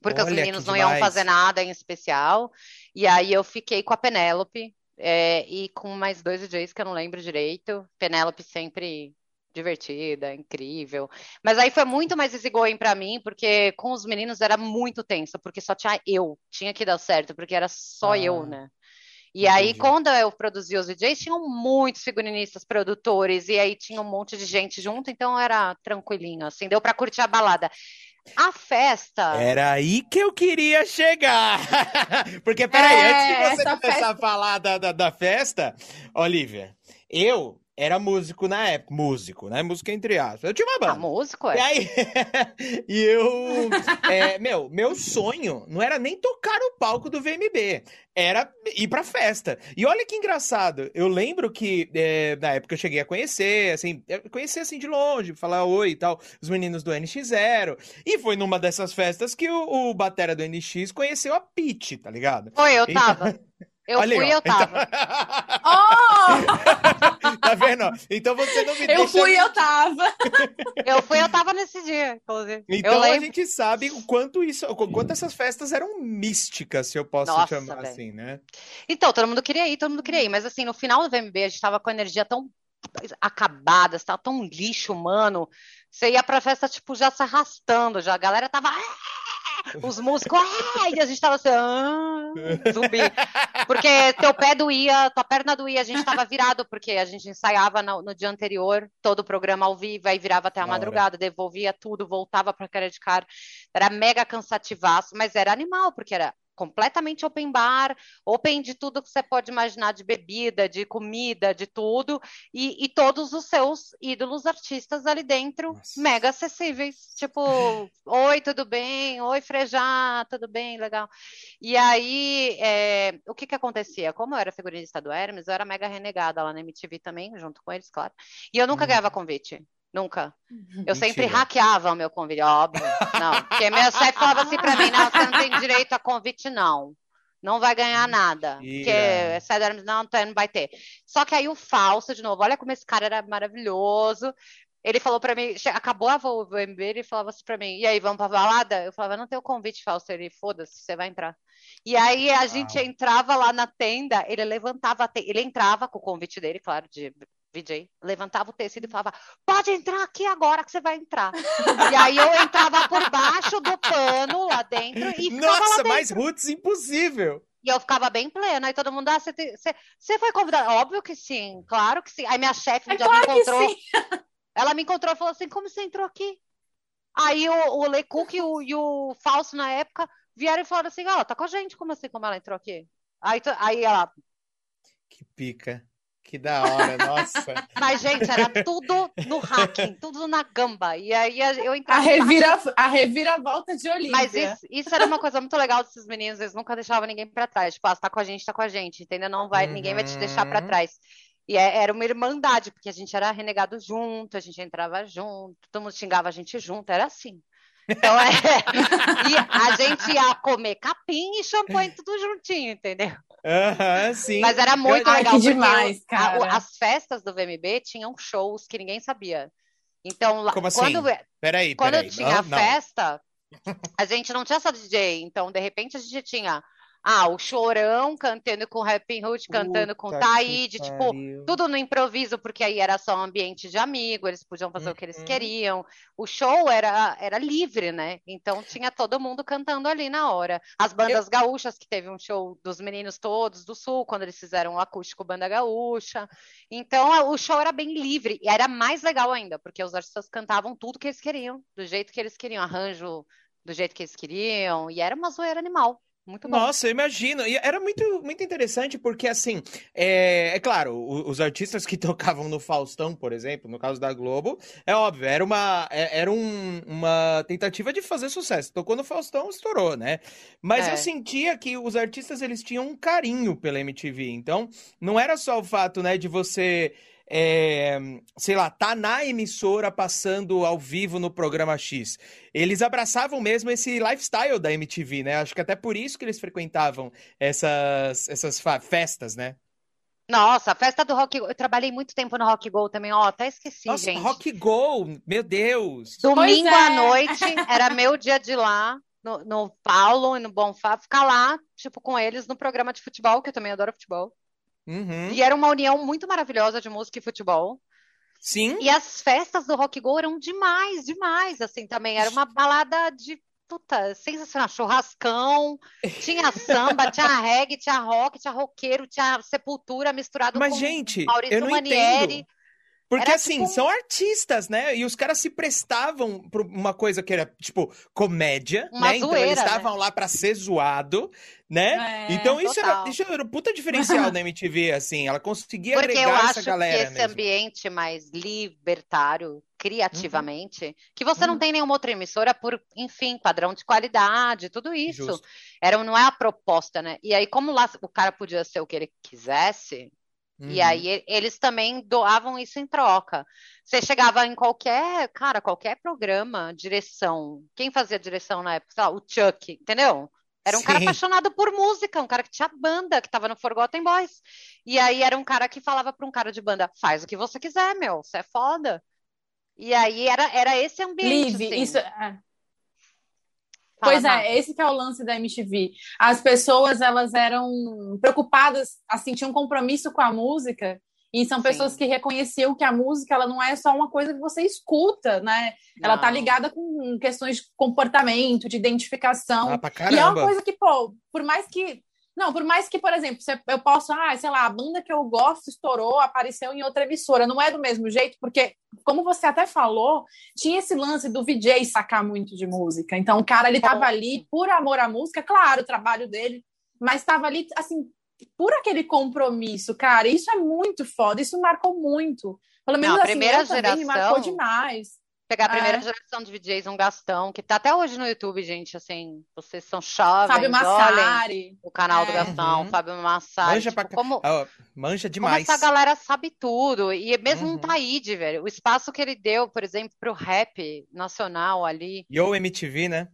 Speaker 3: porque os
Speaker 2: Olha,
Speaker 3: meninos
Speaker 2: que
Speaker 3: não iam fazer nada em especial, e aí eu fiquei com a Penélope, é, e com mais dois DJs que eu não lembro direito. Penélope sempre divertida, incrível. Mas aí foi muito mais easygoing pra mim, porque com os meninos era muito tenso, porque só tinha eu, tinha que dar certo, porque era só
Speaker 2: Ah,
Speaker 3: eu, né? E aí, quando eu produzi os DJs, tinham muitos figurinistas, produtores, e aí tinha um monte de gente junto, então era tranquilinho, assim, deu pra curtir a balada. A festa.
Speaker 2: Era aí que eu queria chegar. [LAUGHS] Porque, peraí,
Speaker 1: É,
Speaker 2: antes de você começar
Speaker 1: festa-
Speaker 2: a falar da, da, da festa, Olivia, eu era músico na época. Músico, né? Músico entre aspas. Eu tinha uma
Speaker 3: Ah,
Speaker 2: banda.
Speaker 3: músico,
Speaker 2: E
Speaker 3: é?
Speaker 2: aí, [LAUGHS] e eu. é, meu, meu sonho não era nem tocar no palco do VMB, era ir pra festa. E olha que engraçado, eu lembro que é, na época eu cheguei a conhecer, assim, eu conheci assim de longe, falar oi e tal, os meninos do NX0. E foi numa dessas festas que o, o Batera do NX conheceu a Pete, tá ligado?
Speaker 3: Foi, eu
Speaker 2: Então-
Speaker 3: tava. Eu [LAUGHS]
Speaker 2: Olha aí,
Speaker 3: fui,
Speaker 2: ó.
Speaker 3: eu tava.
Speaker 1: Oh! [LAUGHS] [LAUGHS]
Speaker 2: tá vendo? Então você não me
Speaker 1: eu
Speaker 2: deixa
Speaker 1: fui, eu tava. [LAUGHS]
Speaker 3: Eu fui, eu tava nesse dia, inclusive.
Speaker 2: Então
Speaker 3: eu
Speaker 2: a
Speaker 3: lembro.
Speaker 2: gente sabe o quanto isso, o quanto essas festas eram místicas, se eu posso
Speaker 3: Nossa,
Speaker 2: chamar
Speaker 3: velho.
Speaker 2: assim, né?
Speaker 3: Então, todo mundo queria ir, todo mundo queria ir. Mas assim, no final do VMB, a gente tava com a energia tão acabada, estava tão lixo humano. Você ia pra festa, tipo, já se arrastando, já. A galera tava. Os músicos, e a gente tava assim, "Ah!" zumbi. Porque teu pé doía, tua perna doía, a gente tava virado, porque a gente ensaiava no, no dia anterior, todo o programa ao vivo, aí virava até a madrugada, devolvia tudo, voltava pra cara de cara. Era mega cansativaço, mas era animal, porque era completamente open bar, open de tudo que você pode imaginar, de bebida, de comida, de tudo, e, e todos os seus ídolos artistas ali dentro,
Speaker 2: Nossa.
Speaker 3: mega acessíveis. Tipo, [LAUGHS] oi, tudo bem? Oi, Frejá, tudo bem? Legal. E aí, é, o que que acontecia? Como eu era figurinista do Hermes, eu era mega renegada lá na MTV também, junto com eles, claro. E eu nunca
Speaker 2: Hum.
Speaker 3: ganhava convite. Nunca. Eu sempre
Speaker 2: Mentira.
Speaker 3: hackeava o meu convite, óbvio. Não, porque meu [LAUGHS] chefe falava assim pra mim: não, você não tem direito a convite, não. Não vai ganhar nada. Porque
Speaker 2: Mentira.
Speaker 3: sai da não, não tem, não vai ter. Só que aí o falso, de novo, olha como esse cara era maravilhoso. Ele falou pra mim, acabou a vo- o VMB, ele falava assim pra mim, e aí, vamos pra balada? Eu falava, não tem o convite falso. Ele, foda-se, você vai entrar. E aí a gente entrava lá na tenda, ele levantava, ele entrava com o convite dele, claro, de VJ, levantava o tecido e falava, pode entrar aqui agora que você vai entrar. E aí eu entrava por baixo do pano lá dentro e ficava lá
Speaker 2: Nossa,
Speaker 3: dentro.
Speaker 2: mais roots impossível.
Speaker 3: E eu ficava bem plena. Aí todo mundo, ah, você, tem- você, você foi convidada? Óbvio que sim, claro que sim. Aí minha chefe
Speaker 1: É
Speaker 3: dia
Speaker 1: claro
Speaker 3: me
Speaker 1: que
Speaker 3: encontrou.
Speaker 1: sim. [LAUGHS]
Speaker 3: Ela me encontrou e falou assim: como você entrou aqui? Aí o, o Lecoq e o, e o Falso, na época, vieram e falaram assim: ó, tá com a gente, como assim, como ela entrou aqui? Aí, aí ela,
Speaker 2: Que pica. Que da hora, nossa. [LAUGHS]
Speaker 3: mas gente, era tudo no hacking, tudo na gamba. E aí eu
Speaker 1: A,
Speaker 3: entrava.
Speaker 1: revira, a reviravolta de Olímpia.
Speaker 3: Mas isso, isso era uma coisa muito legal desses meninos, eles nunca deixavam ninguém pra trás. Tipo, ah, tá com a gente, tá com a gente, entendeu? Não vai, ninguém vai te deixar pra
Speaker 2: Uhum.
Speaker 3: trás. E é- era uma irmandade, porque a gente era renegado junto, a gente entrava junto, todo mundo xingava a gente junto, era assim. Então, é, [LAUGHS] e a gente ia comer capim e champanhe tudo juntinho, entendeu?
Speaker 2: Aham, sim.
Speaker 3: Mas era muito
Speaker 1: Ai,
Speaker 3: legal,
Speaker 1: demais,
Speaker 3: o- a- o-
Speaker 1: cara.
Speaker 3: as festas do VMB tinham shows que ninguém sabia. Então, lá-
Speaker 2: Como assim?
Speaker 3: quando,
Speaker 2: Peraí,
Speaker 3: quando
Speaker 2: peraí.
Speaker 3: tinha
Speaker 2: Não, não.
Speaker 3: festa, a gente não tinha só DJ, então de repente a gente tinha ah, o Chorão cantando com o Rapping Hood, cantando com Taíde, tipo, tudo no improviso, porque aí era só um ambiente de amigo, eles podiam fazer o que eles
Speaker 2: Uhum.
Speaker 3: queriam. O show era, era livre, né? Então tinha todo mundo cantando ali na hora. As bandas gaúchas, que teve um show dos meninos todos do Sul, quando eles fizeram o acústico Banda Gaúcha. Então o show era bem livre, e era mais legal ainda, porque os artistas cantavam tudo que eles queriam, do jeito que eles queriam, arranjo do jeito que eles queriam, e era uma zoeira animal. Muito bom.
Speaker 2: Nossa, eu imagino. E era muito, muito interessante porque, assim, é, é claro, o- os artistas que [LAUGHS] tocavam no Faustão, por exemplo, no caso da Globo, é óbvio, era uma, é- era um- uma tentativa de fazer sucesso. Tocou no Faustão, estourou, né? Mas
Speaker 3: É.
Speaker 2: eu sentia que os artistas, eles tinham um carinho pela MTV. Então, não era só o fato, né, de você... é, sei lá, tá na emissora passando ao vivo no programa X. Eles abraçavam mesmo esse lifestyle da MTV, né? Acho que até por isso que eles frequentavam essas, essas festas, né?
Speaker 3: Nossa, a festa do Rock Go. Eu trabalhei muito tempo no Rock Go também. Ó, até esqueci,
Speaker 2: Nossa,
Speaker 3: gente.
Speaker 2: Rock Go, meu Deus!
Speaker 3: Domingo
Speaker 1: Pois
Speaker 3: à
Speaker 1: é.
Speaker 3: noite era meu dia de ir lá no, no Paulo e no Bonfá, ficar lá, tipo, com eles no programa de futebol, que eu também adoro futebol.
Speaker 2: Uhum.
Speaker 3: E era uma união muito maravilhosa de música e futebol.
Speaker 2: Sim,
Speaker 3: E as festas do Rock Go eram demais, demais, assim, também. Era uma balada de, puta, sensacional. Churrascão, tinha [LAUGHS] samba, tinha reggae, tinha rock, tinha roqueiro, tinha sepultura misturado
Speaker 2: mas
Speaker 3: com
Speaker 2: gente,
Speaker 3: Maurício
Speaker 2: eu não
Speaker 3: Manieri.
Speaker 2: entendo. Porque,
Speaker 3: Era
Speaker 2: assim,
Speaker 3: tipo
Speaker 2: são artistas, né? E os caras se prestavam pra uma coisa que era, tipo, comédia,
Speaker 3: Uma
Speaker 2: né? então eles
Speaker 3: zoeira, né?
Speaker 2: estavam lá pra ser zoado, né?
Speaker 1: É,
Speaker 2: então isso era, isso era um puta diferencial da MTV, assim. Ela conseguia
Speaker 3: Porque eu
Speaker 2: agregar
Speaker 3: acho
Speaker 2: essa galera
Speaker 3: que esse
Speaker 2: mesmo.
Speaker 3: ambiente mais libertário, criativamente, que você
Speaker 2: Uhum.
Speaker 3: não tem nenhuma outra emissora por, enfim, padrão de qualidade, tudo isso.
Speaker 2: Justo.
Speaker 3: Era, não é a proposta, né? E aí, como lá o cara podia ser o que ele quisesse, e
Speaker 2: Uhum.
Speaker 3: aí e- eles também doavam isso em troca. Você chegava em qualquer, cara, qualquer programa, direção. Quem fazia direção na época? Sei lá, o Chuck, entendeu? Era um cara
Speaker 2: Sim.
Speaker 3: apaixonado por música, um cara que tinha banda, que tava no Forgotten Boys. E aí era um cara que falava para um cara de banda, faz o que você quiser, meu, você é foda. E aí era, era esse ambiente,
Speaker 1: Live,
Speaker 3: assim.
Speaker 1: isso. é.
Speaker 3: Fala,
Speaker 1: Pois é, esse que é o lance da MTV. As pessoas, elas eram preocupadas, assim, tinham um compromisso com a música, e são pessoas
Speaker 3: Sim.
Speaker 1: que reconheciam que a música, ela não é só uma coisa que você escuta, né? Ela tá
Speaker 3: Não.
Speaker 1: ligada com questões de comportamento, de identificação.
Speaker 2: Ah,
Speaker 1: E é uma coisa que, pô, por mais que. Não, por mais que, por exemplo, eu posso, ah, sei lá, a banda que eu gosto estourou, apareceu em outra emissora. Não é do mesmo jeito, porque, como você até falou, tinha esse lance do VJ sacar muito de música. Então, o cara, ele tava ali por amor à música, claro, o trabalho dele, mas tava ali, assim, por aquele compromisso, cara. Isso é muito foda, isso marcou muito. Pelo menos
Speaker 3: Não, a
Speaker 1: assim,
Speaker 3: primeira
Speaker 1: eu também me marcou
Speaker 3: geração-
Speaker 1: demais.
Speaker 3: Pegar a primeira
Speaker 1: É.
Speaker 3: geração de VJs, um Gastão, que tá até hoje no YouTube, gente, assim, vocês são jovens,
Speaker 1: Fábio
Speaker 3: olhem
Speaker 1: Massari.
Speaker 3: o canal do
Speaker 1: É.
Speaker 3: Gastão,
Speaker 2: Uhum.
Speaker 3: Fábio Massari,
Speaker 2: Manja
Speaker 3: tipo,
Speaker 2: pra
Speaker 3: como,
Speaker 2: Ah, manja
Speaker 3: como
Speaker 2: demais.
Speaker 3: essa galera sabe tudo, e mesmo
Speaker 2: Uhum.
Speaker 3: um Taíde, velho, o espaço que ele deu, por exemplo, pro rap nacional ali,
Speaker 2: Yo MTV, né?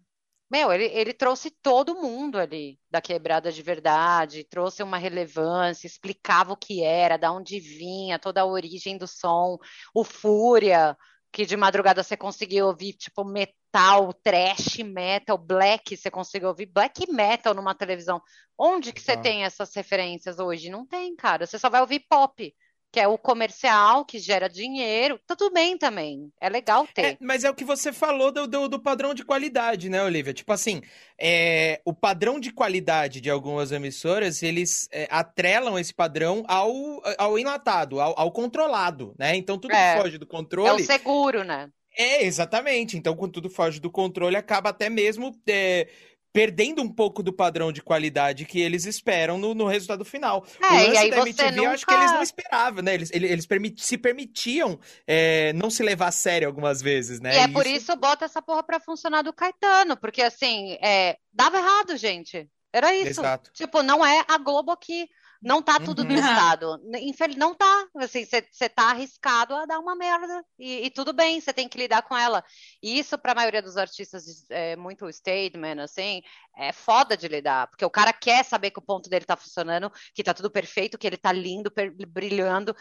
Speaker 3: meu, ele, ele trouxe todo mundo ali da quebrada de verdade, trouxe uma relevância, explicava o que era, da onde vinha, toda a origem do som, o Fúria, que de madrugada você conseguia ouvir, tipo, metal, trash metal, black, você conseguia ouvir black metal numa televisão. Onde que você
Speaker 2: Ah.
Speaker 3: tem essas referências hoje? Não tem, cara. Você só vai ouvir pop, que é o comercial, que gera dinheiro. Tá Tudo bem também. É legal ter.
Speaker 2: É, mas é o que você falou do, do, do padrão de qualidade, né, Olivia? Tipo assim, é, o padrão de qualidade de algumas emissoras, eles é, atrelam esse padrão ao, ao enlatado, ao, ao controlado, né? Então tudo
Speaker 3: É.
Speaker 2: que foge do
Speaker 3: É o
Speaker 2: controle.
Speaker 3: seguro, né?
Speaker 2: É, exatamente. Então, quando tudo foge do controle, acaba até mesmo é, perdendo um pouco do padrão de qualidade que eles esperam no, no resultado final.
Speaker 3: É,
Speaker 2: o
Speaker 3: e
Speaker 2: lance
Speaker 3: aí
Speaker 2: da
Speaker 3: você
Speaker 2: MTV, eu acho que eles
Speaker 3: nunca-
Speaker 2: não esperavam, né? Eles, eles, eles se permitiam é, não se levar a sério algumas vezes, né?
Speaker 3: E é por isso bota essa porra pra funcionar do Caetano, porque assim, é, dava errado, gente. Era isso.
Speaker 2: Exato.
Speaker 3: Tipo, não é a Globo aqui. Não tá tudo
Speaker 2: Uhum.
Speaker 3: testado. Infeliz, não tá. Assim, você tá arriscado a dar uma merda. E, e tudo bem, você tem que lidar com ela. E isso, pra maioria dos artistas, é muito statement, assim, é foda de lidar. Porque o cara quer saber que o ponto dele tá funcionando, que tá tudo perfeito, que ele tá lindo, brilhando.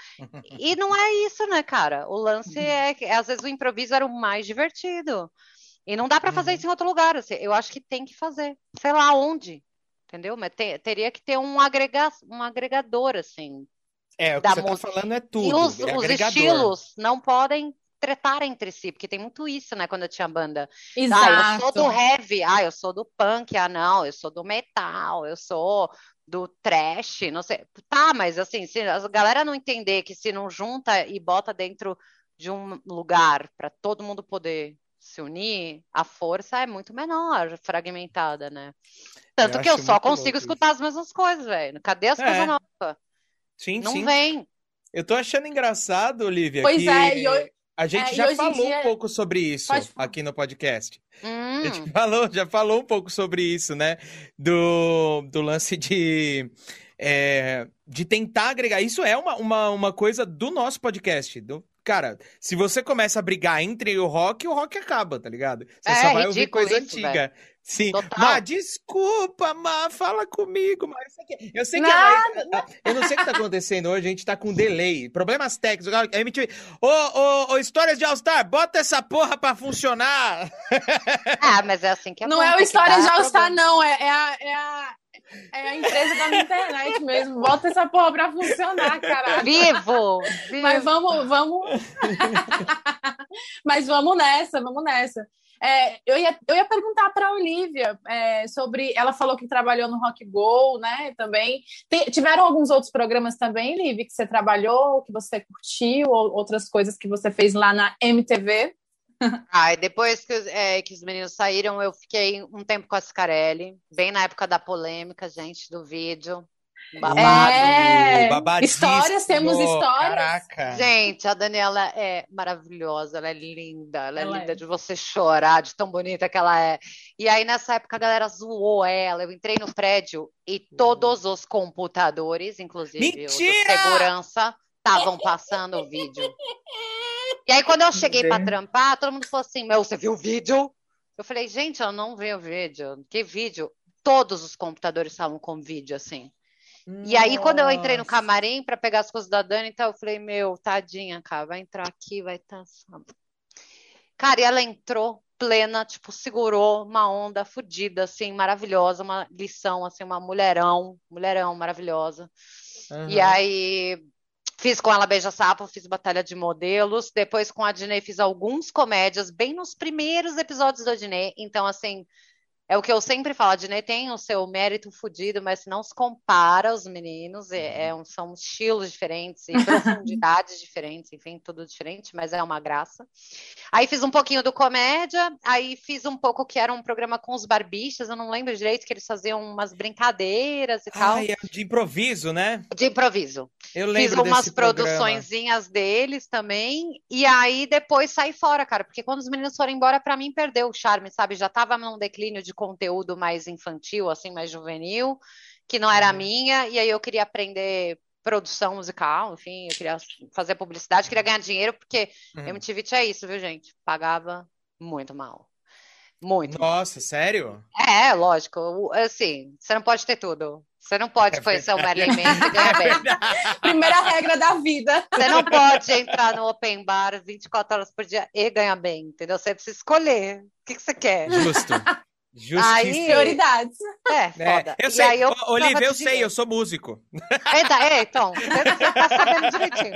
Speaker 3: E não é isso, né, cara? O lance é que às vezes o improviso era o mais divertido. E não dá pra fazer
Speaker 2: Uhum.
Speaker 3: isso em outro lugar. assim, eu acho que tem que fazer. Sei lá onde. Entendeu? Mas te- teria que ter um, agrega um agregador, assim.
Speaker 2: É, o que
Speaker 3: da
Speaker 2: você tá
Speaker 3: música.
Speaker 2: falando é
Speaker 3: E
Speaker 2: tudo.
Speaker 3: os,
Speaker 2: é
Speaker 3: os estilos não podem tretar entre si, porque tem muito isso, né, quando eu tinha banda. Ah, eu
Speaker 1: Exato.
Speaker 3: sou do heavy, ah, eu sou do punk, ah, não, eu sou do metal, eu sou do trash, não sei. Tá, mas assim, se a galera não entender que se não junta e bota dentro de um lugar para todo mundo poder se unir, a força é muito menor, fragmentada, né? Tanto
Speaker 2: Eu
Speaker 3: que eu só consigo escutar as mesmas coisas, velho. Cadê as
Speaker 2: É.
Speaker 3: coisas novas?
Speaker 2: Sim,
Speaker 3: Não
Speaker 2: sim.
Speaker 3: vem.
Speaker 2: Eu tô achando engraçado, Olivia,
Speaker 1: Pois é, e hoje-
Speaker 2: a gente
Speaker 1: é,
Speaker 2: já falou
Speaker 1: dia-
Speaker 2: um pouco sobre isso
Speaker 1: Pode
Speaker 2: aqui no podcast.
Speaker 3: Hum.
Speaker 2: A gente [LAUGHS] falou, já falou um pouco sobre isso, né? Do, do lance de, é, de tentar agregar. Isso é uma, uma, uma coisa do nosso podcast. Do, cara, se você começa a brigar entre o rock, o rock acaba, tá ligado? Você
Speaker 3: É,
Speaker 2: só vai ouvir coisa
Speaker 3: isso,
Speaker 2: antiga. Sim.
Speaker 3: Total.
Speaker 2: Má, desculpa, Má, fala comigo, Má. Eu sei que, eu sei que
Speaker 1: Nada,
Speaker 2: Laís- eu não sei o que tá acontecendo hoje, a gente tá com delay, problemas técnicos. A MTV. Ô, ô, ô, Histórias de All-Star, bota essa porra pra funcionar.
Speaker 3: Ah, mas é assim que é
Speaker 1: Não
Speaker 3: bom,
Speaker 1: é o
Speaker 3: tem que
Speaker 1: História
Speaker 3: dar
Speaker 1: de All Star,
Speaker 3: problema.
Speaker 1: não. É, é, a, é, a, é a empresa da minha internet mesmo. Bota essa porra pra funcionar, caralho.
Speaker 3: Vivo!
Speaker 1: Mas
Speaker 3: Vivo!
Speaker 1: vamos, vamos. Mas vamos nessa, vamos nessa. É, eu, ia, eu ia perguntar para a Olivia é, sobre. Ela falou que trabalhou no Rock Go, né? Também. Tem, tiveram alguns outros programas também, Liv, que você trabalhou, que você curtiu, ou outras coisas que você fez lá na MTV? [LAUGHS]
Speaker 3: Ai, depois que, é, que, os meninos saíram, eu fiquei um tempo com a Scarelli, bem na época da polêmica, gente, do vídeo.
Speaker 1: Babado. É, histórias, temos histórias.
Speaker 2: Caraca.
Speaker 3: Gente, a Daniela é maravilhosa, ela é linda, ela, é ela é linda é. de você chorar, de tão bonita que ela é. E aí, nessa época, a galera zoou ela. Eu entrei no prédio e todos os computadores, inclusive
Speaker 2: Mentira!
Speaker 3: o de segurança, estavam passando o vídeo. [LAUGHS] E aí, quando eu cheguei para trampar, todo mundo falou assim: Meu, você viu o vídeo? Eu falei, gente, eu não vi o vídeo. Que vídeo? Todos os computadores estavam com vídeo, assim. Nossa. E aí, quando eu entrei no camarim para pegar as coisas da Dani, então eu falei, meu, tadinha, cara, vai entrar aqui, vai estar. Tá... Cara, e ela entrou plena, tipo, segurou uma onda fodida, assim, maravilhosa, uma lição, assim, uma mulherão, mulherão maravilhosa. Uhum. E aí, fiz com ela Beija-Sapo, fiz Batalha de Modelos, depois com a Dinei fiz alguns comédias, bem nos primeiros episódios da Dinei, então, assim, é o que eu sempre falo, a Dinê tem o seu mérito fodido, mas não se compara aos meninos, é, é um, são estilos diferentes e [LAUGHS] profundidades diferentes, enfim, tudo diferente, mas é uma graça. Aí fiz um pouquinho do comédia, aí fiz um pouco que era um programa com os barbistas, eu não lembro direito que eles faziam umas brincadeiras e tal.
Speaker 2: Ah, é de improviso, né?
Speaker 3: De improviso.
Speaker 2: Eu lembro
Speaker 3: Fiz umas
Speaker 2: produçõezinhas
Speaker 3: deles também, e aí depois saí fora, cara, porque quando os meninos foram embora, para mim perdeu o charme, sabe? Já tava num declínio de conteúdo mais infantil, assim, mais juvenil, que não era uhum. minha, e aí eu queria aprender produção musical, enfim, eu queria fazer publicidade, queria ganhar dinheiro, porque uhum. MTV tinha isso, viu, gente? Pagava muito mal. Muito.
Speaker 2: Nossa, sério?
Speaker 3: É, lógico. Assim, você não pode ter tudo. Você não pode é conhecer o Marilyn Manson e [LAUGHS] ganhar bem.
Speaker 1: Primeira regra da vida.
Speaker 3: Você não pode entrar no open bar 24 horas por dia e ganhar bem, entendeu? Você precisa escolher. O que, que você quer?
Speaker 2: Justo.
Speaker 1: Justiça. Aí, prioridades.
Speaker 3: É, [LAUGHS] foda.
Speaker 2: É, eu sei, eu Olivia, [LAUGHS] eu sei, eu sou músico.
Speaker 3: É, é então, você tá sabendo direitinho.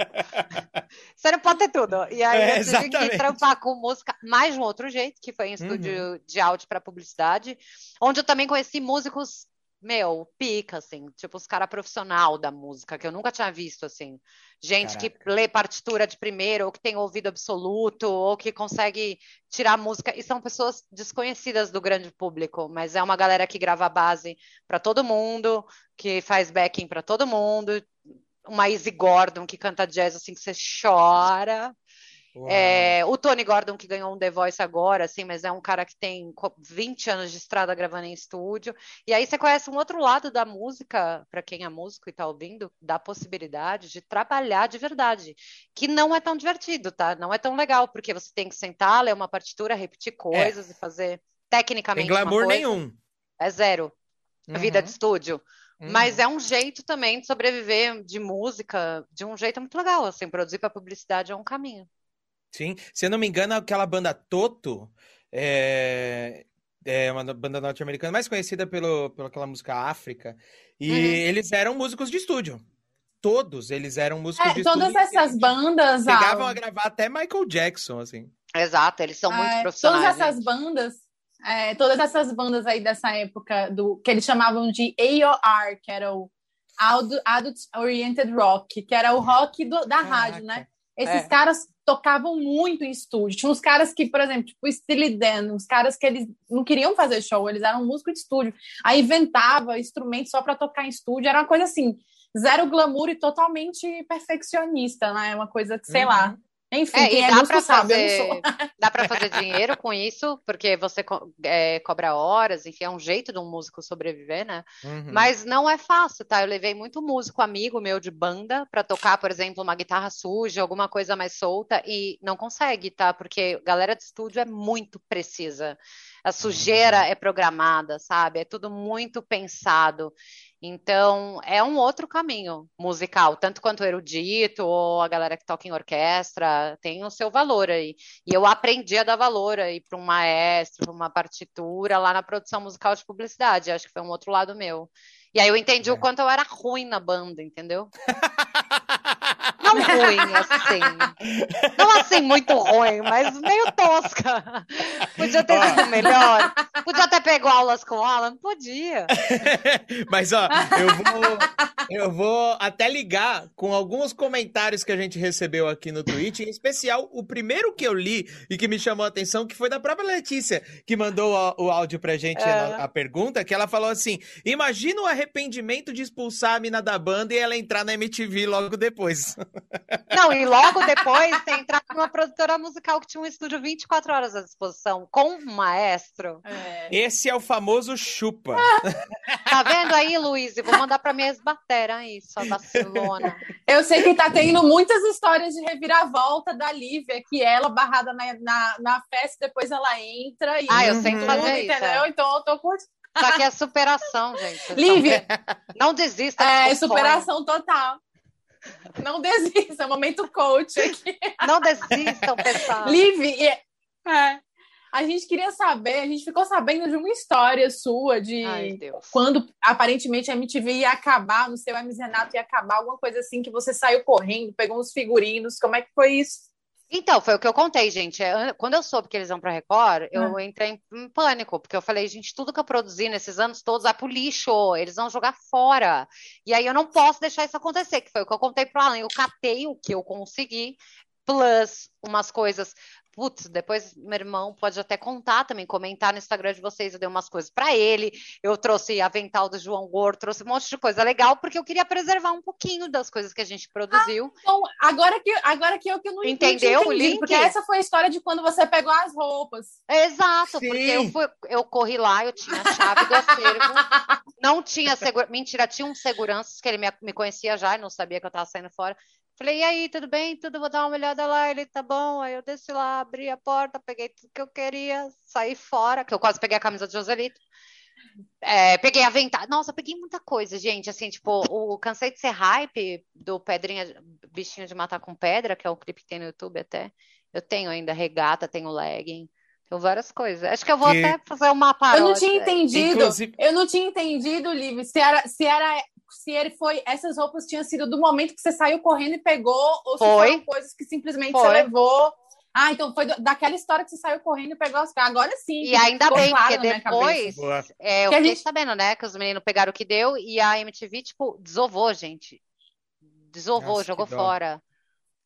Speaker 3: Você não pode ter tudo. E aí é, eu tive que trampar com música mais de um outro jeito, que foi em estúdio uhum. de áudio para publicidade, onde eu também conheci músicos meu, pica, assim, tipo, os caras profissional da música, que eu nunca tinha visto, assim. Gente Caraca. que lê partitura de primeiro, ou que tem ouvido absoluto, ou que consegue tirar música, e são pessoas desconhecidas do grande público, mas é uma galera que grava base para todo mundo, que faz backing para todo mundo, uma Izzy Gordon que canta jazz assim que você chora. É, o Tony Gordon, que ganhou um The Voice agora, assim, mas é um cara que tem 20 anos de estrada gravando em estúdio. E aí você conhece um outro lado da música, para quem é músico e está ouvindo, da possibilidade de trabalhar de verdade, que não é tão divertido, tá? Não é tão legal, porque você tem que sentar, ler uma partitura, repetir é. coisas é. e fazer tecnicamente.
Speaker 2: Tem glamour nenhum.
Speaker 3: É zero. Uhum. Vida de estúdio. Uhum. Mas é um jeito também de sobreviver de música, de um jeito muito legal, assim, produzir para publicidade é um caminho.
Speaker 2: Sim, se eu não me engano, aquela banda Toto é, é uma banda norte-americana mais conhecida pelo, pela aquela música África. E uhum. eles eram músicos de estúdio. Todos eles eram músicos
Speaker 1: é,
Speaker 2: de
Speaker 1: todas
Speaker 2: estúdio.
Speaker 1: Todas essas bandas.
Speaker 2: Chegavam a gravar até Michael Jackson, assim.
Speaker 3: Exato, eles são muito é, profissionais.
Speaker 1: Todas essas bandas. É, todas essas bandas aí dessa época, do que eles chamavam de AOR, que era o Adult Oriented Rock, que era o rock do, da Caraca. rádio, né? Esses é. caras tocavam muito em estúdio. Tinha uns caras que, por exemplo, tipo Steely Dan, uns caras que eles não queriam fazer show, eles eram músicos de estúdio. Aí inventava instrumentos só para tocar em estúdio, era uma coisa assim, zero glamour e totalmente perfeccionista, né? Uma coisa que, sei uhum. lá, enfim, é, quem é dá para
Speaker 3: fazer, [LAUGHS] dá para fazer dinheiro com isso, porque você é, cobra horas, enfim, é um jeito de um músico sobreviver, né? Uhum. Mas não é fácil, tá? Eu levei muito músico amigo meu de banda para tocar, por exemplo, uma guitarra suja, alguma coisa mais solta e não consegue, tá? Porque galera de estúdio é muito precisa. A sujeira uhum. é programada, sabe? É tudo muito pensado. Então, é um outro caminho musical, tanto quanto erudito ou a galera que toca em orquestra, tem o seu valor aí. E eu aprendi a dar valor aí para um maestro, para uma partitura lá na produção musical de publicidade. Acho que foi um outro lado meu. E aí eu entendi é. o quanto eu era ruim na banda, entendeu? [LAUGHS] Não, ruim, assim. Não assim muito ruim, mas meio tosca. Podia ter sido melhor. Podia ter pego aulas com Alan? Podia. [LAUGHS]
Speaker 2: mas, ó, eu vou, eu vou até ligar com alguns comentários que a gente recebeu aqui no Twitch, em especial o primeiro que eu li e que me chamou a atenção, que foi da própria Letícia, que mandou o, o áudio pra gente, é. a, a pergunta, que ela falou assim, imagina o arrependimento de expulsar a mina da banda e ela entrar na MTV logo depois. [LAUGHS]
Speaker 3: Não, e logo depois tem entrar numa produtora musical que tinha um estúdio 24 horas à disposição, com um maestro.
Speaker 2: É. Esse é o famoso chupa. [LAUGHS]
Speaker 3: tá vendo aí, Luiz? Vou mandar pra minha ex-batera aí, sua Barcelona.
Speaker 1: Eu sei que tá tendo muitas histórias de reviravolta da Lívia, que ela barrada na, na, na festa, depois ela entra e.
Speaker 3: Ah, eu sempre fazer isso. Entendeu?
Speaker 1: É. Então eu tô curtindo.
Speaker 3: Só que é superação, gente.
Speaker 1: Lívia.
Speaker 3: Não desista.
Speaker 1: É, superação total. Não desista, é momento coach aqui.
Speaker 3: Não desistam, pessoal.
Speaker 1: Live, é, a gente queria saber, a gente ficou sabendo de uma história sua de
Speaker 3: Ai,
Speaker 1: quando aparentemente a MTV ia acabar, no seu Hermes Renato ia acabar, alguma coisa assim, que você saiu correndo, pegou uns figurinos, como é que foi isso?
Speaker 3: Então, foi o que eu contei, gente. É, quando eu soube que eles vão para Record, eu entrei em pânico, porque eu falei, gente, tudo que eu produzi nesses anos todos vai pro lixo, eles vão jogar fora. E aí eu não posso deixar isso acontecer, que foi o que eu contei pro Alan. Eu catei o que eu consegui, plus umas coisas putz, depois meu irmão pode até contar também, comentar no Instagram de vocês, eu dei umas coisas para ele, eu trouxe avental do João Gordo, trouxe um monte de coisa legal, porque eu queria preservar um pouquinho das coisas que a gente produziu.
Speaker 1: Ah, então, agora que, agora que eu que não
Speaker 3: Entendeu
Speaker 1: entendi, o link? Porque essa foi a história de quando você pegou as roupas.
Speaker 3: Exato, Sim. porque eu, fui, eu corri lá, eu tinha a chave do acervo, não tinha segurança, mentira, tinha um segurança que ele me, me conhecia já e não sabia que eu estava saindo fora. Falei, e aí, tudo bem? Tudo, vou dar uma olhada lá. Ele, tá bom. Aí eu desci lá, abri a porta, peguei tudo que eu queria, saí fora, que eu quase peguei a camisa de Joselito. É, peguei a ventana. Nossa, peguei muita coisa, gente. Assim, tipo, o Cansei de Ser Hype do Pedrinha, Bichinho de Matar com Pedra, que é o clipe que tem no YouTube até. Eu tenho ainda regata, tenho legging. Tenho várias coisas. Acho que eu vou que... até fazer uma paródia.
Speaker 1: Eu não tinha entendido. Inclusive... Eu não tinha entendido, Liv, se era, se era se ele foi. Essas roupas tinham sido do momento que você saiu correndo e pegou, ou se foi. foram coisas que simplesmente foi. você levou. Ah, então foi daquela história que você saiu correndo e pegou as Agora sim.
Speaker 3: E ainda bem, porque depois é, eu fiquei gente... sabendo, né, que os meninos pegaram o que deu e a MTV, tipo, desovou, gente. Desovou, Nossa, jogou fora.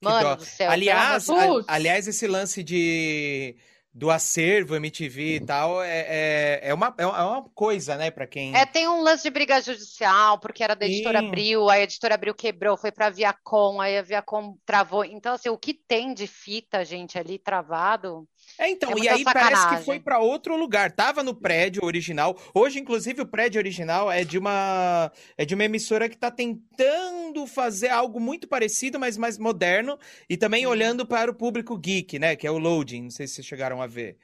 Speaker 3: Mano do céu.
Speaker 2: Aliás, a, aliás, esse lance de do acervo MTV e tal, é, é, é, uma, é uma coisa, né, para quem...
Speaker 3: É, tem um lance de briga judicial, porque era da editora Sim. Abril, aí a editora Abril quebrou, foi pra Viacom, aí a Viacom travou. Então, assim, o que tem de fita, gente, ali travado...
Speaker 2: É, então, é e aí sacanagem. parece que foi para outro lugar. Tava no prédio original. Hoje, inclusive, o prédio original é de uma é de uma emissora que está tentando fazer algo muito parecido, mas mais moderno e também uhum. olhando para o público geek, né, que é o Loading. Não sei se vocês chegaram a ver.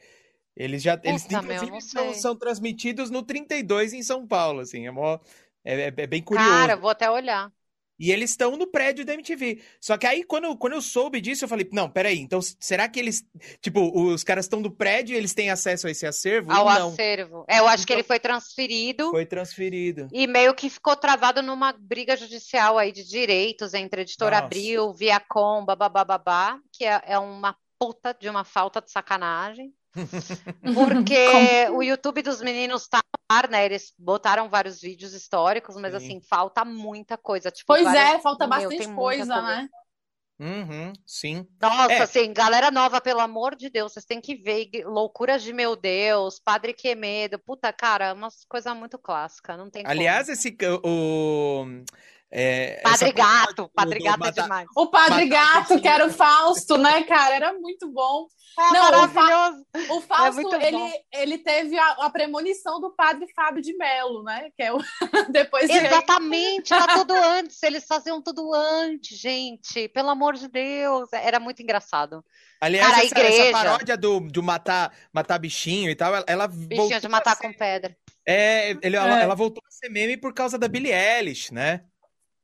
Speaker 2: Eles já eles
Speaker 3: Puta,
Speaker 2: inclusive
Speaker 3: meu,
Speaker 2: são, são, transmitidos no 32 em São Paulo, assim. É, mó, é, é, é bem curioso.
Speaker 3: Cara, vou até olhar.
Speaker 2: E eles estão no prédio da MTV. Só que aí, quando, quando eu soube disso, eu falei, não, peraí, então será que eles. Tipo, os caras estão no prédio e eles têm acesso a esse acervo?
Speaker 3: Ao não. acervo. É, eu acho então, que ele foi transferido.
Speaker 2: Foi transferido.
Speaker 3: E meio que ficou travado numa briga judicial aí de direitos entre Editora Nossa. Abril, Viacom, babá, que é, é uma puta de uma falta de sacanagem. [LAUGHS] Porque o YouTube dos meninos tá no ar, né? Eles botaram vários vídeos históricos, mas sim. assim, falta muita coisa. Tipo,
Speaker 1: pois várias... é, falta Meu, bastante coisa, coisa, né?
Speaker 2: Uhum, sim.
Speaker 3: Nossa, é. assim, galera nova, pelo amor de Deus, vocês têm que ver Loucuras de Meu Deus, Padre Quemedo, puta, cara, uma coisa muito clássica, não tem
Speaker 2: Aliás,
Speaker 3: como.
Speaker 2: esse o
Speaker 3: é, Padre Gato, Padre Gato é demais.
Speaker 1: O Padre Gato, que era o Fausto, né, cara? Era muito bom.
Speaker 3: É Não, maravilhoso.
Speaker 1: O, Fa o é Fausto, é ele, ele teve a, a, premonição do Padre Fábio de Mello, né? Que é o [LAUGHS] depois
Speaker 3: Exatamente, era tudo antes. Eles faziam tudo antes, gente. Pelo amor de Deus, era muito engraçado.
Speaker 2: Aliás, Cara, essa, igreja... essa, paródia do, do matar, matar bichinho e tal, ela, ela
Speaker 3: Bichinho de matar com pedra.
Speaker 2: É, ele, ela, ela voltou a ser meme por causa da Billie Eilish, né?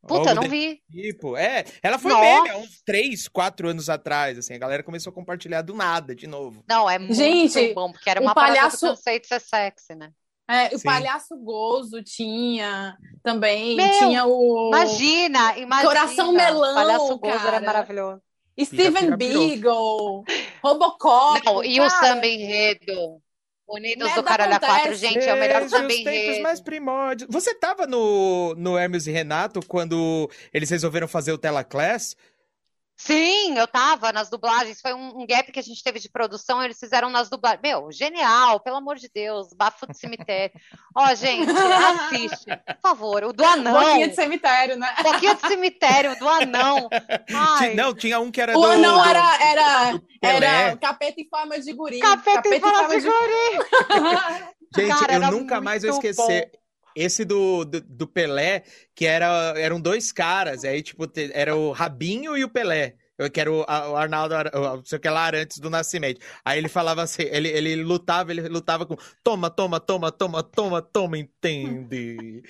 Speaker 3: Puta, não vi.
Speaker 2: Tipo, é, ela foi Nossa. meme há uns 3, 4 anos atrás, assim, a galera começou a compartilhar do nada, de novo.
Speaker 3: Não, é muito
Speaker 1: Gente,
Speaker 3: bom, porque era uma palhaço... do conceito ser sexy, né?
Speaker 1: É, o
Speaker 2: Sim.
Speaker 1: Palhaço Gozo tinha também.
Speaker 3: Meu,
Speaker 1: tinha o
Speaker 3: Imagina, imagina.
Speaker 1: Coração Melão,
Speaker 3: Palhaço Gozo
Speaker 1: cara.
Speaker 3: era maravilhoso.
Speaker 1: Steven. Beagle, Robocop.
Speaker 3: Não, e o
Speaker 1: cara.
Speaker 3: samba enredo. Unidos do
Speaker 1: Nada
Speaker 3: Caralho a Quatro,
Speaker 1: acontece.
Speaker 3: gente, é o melhor
Speaker 2: Desde
Speaker 3: samba
Speaker 2: os tempos mais primórdios. Você tava no, no Hermes e Renato quando eles resolveram fazer o Telaclass?
Speaker 3: Sim, eu tava nas dublagens. Foi um, um gap que a gente teve de produção. Eles fizeram nas dublagens. Meu, genial, pelo amor de Deus. Bafo de cemitério. Ó, [LAUGHS] gente, assiste, por favor. O do anão.
Speaker 1: Boquinha de cemitério, né?
Speaker 3: Boquinha de cemitério, do anão. [LAUGHS] Ai,
Speaker 2: Não, tinha um que era
Speaker 1: O
Speaker 2: do...
Speaker 1: anão
Speaker 2: do-
Speaker 1: era, era,
Speaker 2: do
Speaker 1: era capeta em forma de guri.
Speaker 3: capeta em forma de guri. [LAUGHS]
Speaker 2: Gente,
Speaker 3: Cara,
Speaker 2: eu
Speaker 3: era
Speaker 2: nunca mais vou esquecer. Esse do, do, do Pelé, que era, eram dois caras, aí, tipo, era o Rabinho e o Pelé. Eu quero o, Arnaldo, não sei o que lá, antes do nascimento. Aí ele falava assim, ele, ele lutava, ele lutava com toma, toma, toma, toma, toma, toma, entende?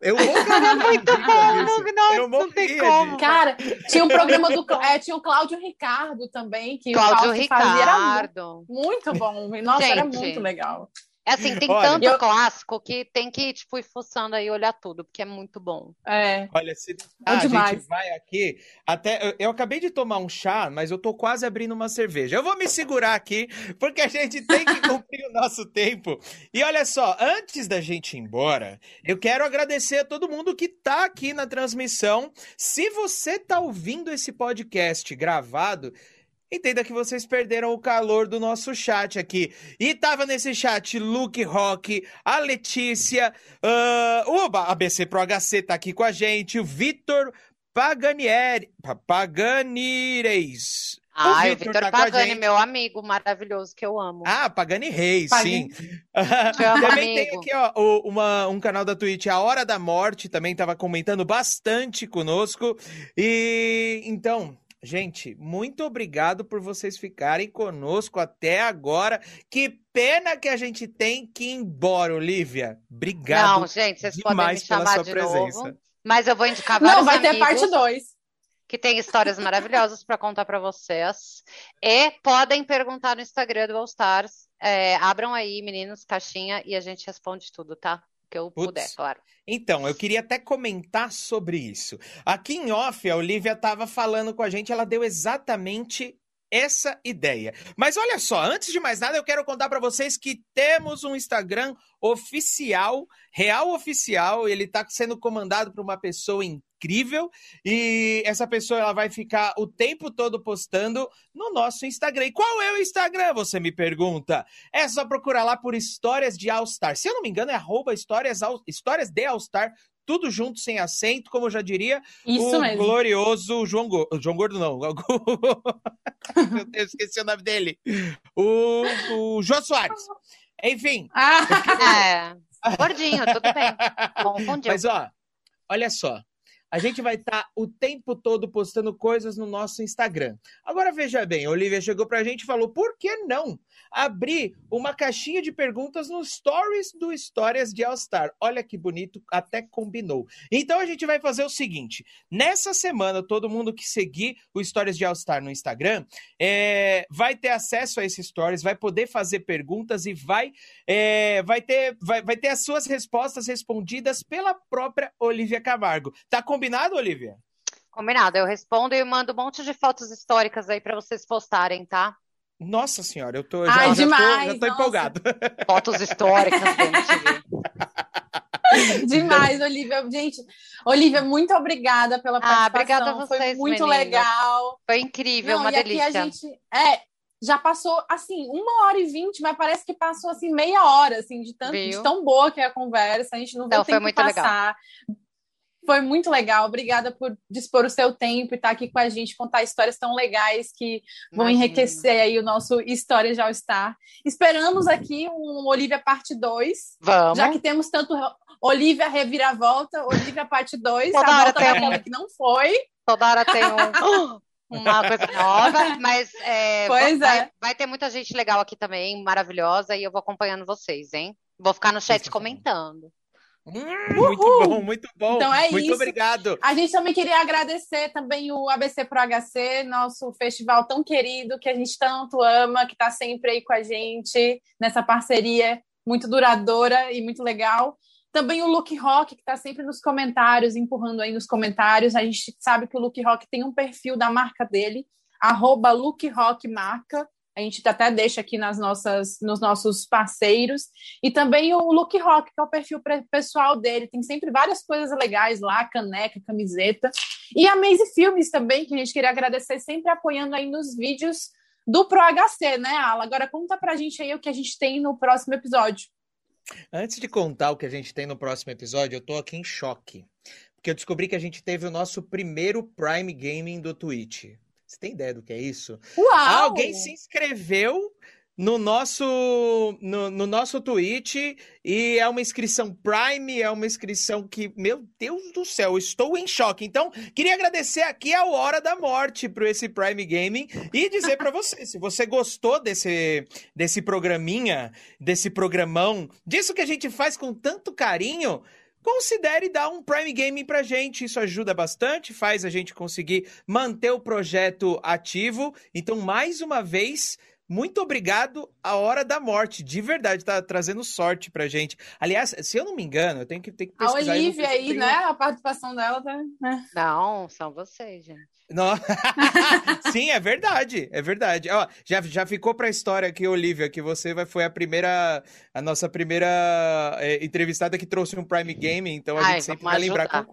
Speaker 2: Eu
Speaker 3: Era muito bom, não, não,
Speaker 2: Eu
Speaker 3: não tem como.
Speaker 2: de-
Speaker 1: Cara, tinha um programa do. É, tinha o Cláudio Ricardo também, que o
Speaker 3: Cláudio
Speaker 1: Fausto fazia. Era mu-
Speaker 3: Ricardo.
Speaker 1: muito bom. Nossa, era
Speaker 3: Gente.
Speaker 1: muito legal.
Speaker 3: É assim, tem
Speaker 2: Olha,
Speaker 3: tanto
Speaker 1: eu-
Speaker 3: clássico que tem que, tipo, ir fuçando aí e olhar tudo, porque é muito bom.
Speaker 1: É.
Speaker 2: Olha, se ah, a
Speaker 1: demais.
Speaker 2: gente vai aqui, até eu, eu acabei de tomar um chá, mas eu tô quase abrindo uma cerveja. Eu vou me segurar aqui, porque a gente tem que cumprir [LAUGHS] o nosso tempo. E olha só, antes da gente ir embora, eu quero agradecer a todo mundo que tá aqui na transmissão. Se você tá ouvindo esse podcast gravado, Entenda que vocês perderam o calor do nosso chat aqui. E tava nesse chat Luke Rock, a Letícia, ah, o ABC Pro HC tá aqui com a gente, o Vitor Paganieri, Pa- Paganireis.
Speaker 3: Ah, o
Speaker 2: Vitor tá
Speaker 3: Pagani, meu amigo maravilhoso que eu amo.
Speaker 2: Ah, Pagani Reis,
Speaker 1: Pagani.
Speaker 2: sim. [LAUGHS] Também tem
Speaker 3: amigo.
Speaker 2: aqui, ó, o- uma- um canal da Twitch, A Hora da Morte, também tava comentando bastante conosco. E então, gente, muito obrigado por vocês ficarem conosco até agora. Que pena que a gente tem que ir embora, Olivia. Obrigado
Speaker 3: Não, gente, vocês podem me chamar
Speaker 2: sua
Speaker 3: de
Speaker 2: presença.
Speaker 3: novo. Mas eu vou indicar
Speaker 1: Não,
Speaker 3: vários
Speaker 1: vai ter parte 2.
Speaker 3: que têm histórias maravilhosas para contar para vocês. E podem perguntar no Instagram do All Stars. É, abram aí, meninos, caixinha, e a gente responde tudo, tá? Que eu puder, claro.
Speaker 2: Então, eu queria até comentar sobre isso. Aqui em off, a Olivia estava falando com a gente, ela deu exatamente essa ideia. Mas olha só, antes de mais nada, eu quero contar para vocês que temos um Instagram oficial, real oficial, ele está sendo comandado por uma pessoa incrível e essa pessoa ela vai ficar o tempo todo postando no nosso Instagram. E qual é o Instagram, você me pergunta? É só procurar lá por Histórias de All Star. Se eu não me engano, é arroba histórias, histórias de All Star, tudo junto, sem acento, como eu já diria,
Speaker 1: Isso
Speaker 2: o
Speaker 1: mesmo.
Speaker 2: glorioso João Gordo. João Gordo não. Deus, [LAUGHS] esqueci o nome dele. O, o Jô Soares. Enfim,
Speaker 1: Ah,
Speaker 3: É, gordinho, tudo bem. Confundiu.
Speaker 2: mas ó, olha só. A gente vai estar o tempo todo postando coisas no nosso Instagram. Agora veja bem, a Olivia chegou pra gente e falou: por que não abrir uma caixinha de perguntas nos stories do Histórias de All Star? Olha que bonito, até combinou. Então a gente vai fazer o seguinte: nessa semana, todo mundo que seguir o Stories de All Star no Instagram é, vai ter acesso a esses stories, vai poder fazer perguntas e vai, é, vai, ter, vai, vai ter as suas respostas respondidas pela própria Olivia Camargo. Tá combinado, Olivia?
Speaker 3: Combinado, eu respondo e mando um monte de fotos históricas aí para vocês postarem, tá?
Speaker 2: Nossa senhora, eu tô,
Speaker 1: Ai,
Speaker 2: já, já tô,
Speaker 1: demais,
Speaker 2: já tô empolgado. [LAUGHS]
Speaker 3: Fotos históricas MTV. [LAUGHS]
Speaker 1: demais, Olivia. Gente, Olivia, muito obrigada pela
Speaker 3: Ah,
Speaker 1: participação.
Speaker 3: obrigada a
Speaker 1: Foi
Speaker 3: vocês,
Speaker 1: muito
Speaker 3: meninas.
Speaker 1: legal.
Speaker 3: Foi incrível,
Speaker 1: Não,
Speaker 3: uma
Speaker 1: e aqui
Speaker 3: delícia.
Speaker 1: a gente é já passou assim uma hora e vinte, mas parece que passou assim meia hora, assim de tanto de tão boa que é a conversa. A gente não
Speaker 3: foi
Speaker 1: tempo
Speaker 3: muito
Speaker 1: passar. Foi muito legal. Obrigada por dispor o seu tempo e estar aqui com a gente, contar histórias tão legais que vão
Speaker 3: Imagina.
Speaker 1: enriquecer aí o nosso História de All Star. Esperamos aqui um Olivia parte 2,
Speaker 3: Vamos.
Speaker 1: já que temos tanto Olivia Reviravolta, Olivia parte 2,
Speaker 3: Toda
Speaker 1: a volta
Speaker 3: tem
Speaker 1: daquela
Speaker 3: um.
Speaker 1: que não foi.
Speaker 3: Toda hora tem um, [LAUGHS] uma coisa nova, mas é,
Speaker 1: Pois
Speaker 3: vai,
Speaker 1: é.
Speaker 3: vai ter muita gente legal aqui também, maravilhosa, e eu vou acompanhando vocês, hein? Vou ficar no chat comentando.
Speaker 2: Hum, muito bom, muito bom.
Speaker 1: Então é
Speaker 2: muito
Speaker 1: isso.
Speaker 2: obrigado.
Speaker 1: A gente também queria agradecer também o ABC Pro HC, nosso festival tão querido, que a gente tanto ama, que está sempre aí com a gente nessa parceria muito duradoura e muito legal. Também o Look Rock, que está sempre nos comentários, empurrando aí nos comentários. A gente sabe que o Look Rock tem um perfil da marca dele, arroba Rock Marca. A gente até deixa aqui nas nossas, nos nossos parceiros. E também o Look Rock, que é o perfil pessoal dele. Tem sempre várias coisas legais lá, caneca, camiseta. E a Maze Filmes também, que a gente queria agradecer, sempre apoiando aí nos vídeos do Pro HC, né, Ala? Agora conta pra gente aí o que a gente tem no próximo episódio.
Speaker 2: Antes de contar o que a gente tem no próximo episódio, eu tô aqui em choque. Porque eu descobri que a gente teve o nosso primeiro Prime Gaming do Twitch. Você tem ideia do que é isso?
Speaker 1: Uau!
Speaker 2: Alguém se inscreveu no nosso no, no, nosso tweet e é uma inscrição Prime, é uma inscrição que, meu Deus do céu, estou em choque. Então, queria agradecer aqui a Hora da Morte para esse Prime Gaming e dizer para você, se você gostou desse desse programinha, desse programão, disso que a gente faz com tanto carinho, considere dar um Prime Gaming pra gente. Isso ajuda bastante, faz a gente conseguir manter o projeto ativo. Então, mais uma vez, muito obrigado a Hora da Morte. De verdade, tá trazendo sorte pra gente. Aliás, se eu não me engano, eu tenho que, tenho que pesquisar.
Speaker 1: A Olivia aí, né? A participação dela tá. Né?
Speaker 3: Não, são vocês, gente.
Speaker 2: Não. [LAUGHS] Sim, é verdade, é verdade. Ó, já, já ficou pra história aqui, Olivia, que você vai, foi a primeira, a nossa primeira é, entrevistada que trouxe um Prime Game, então a Ai, gente sempre vai lembrar com,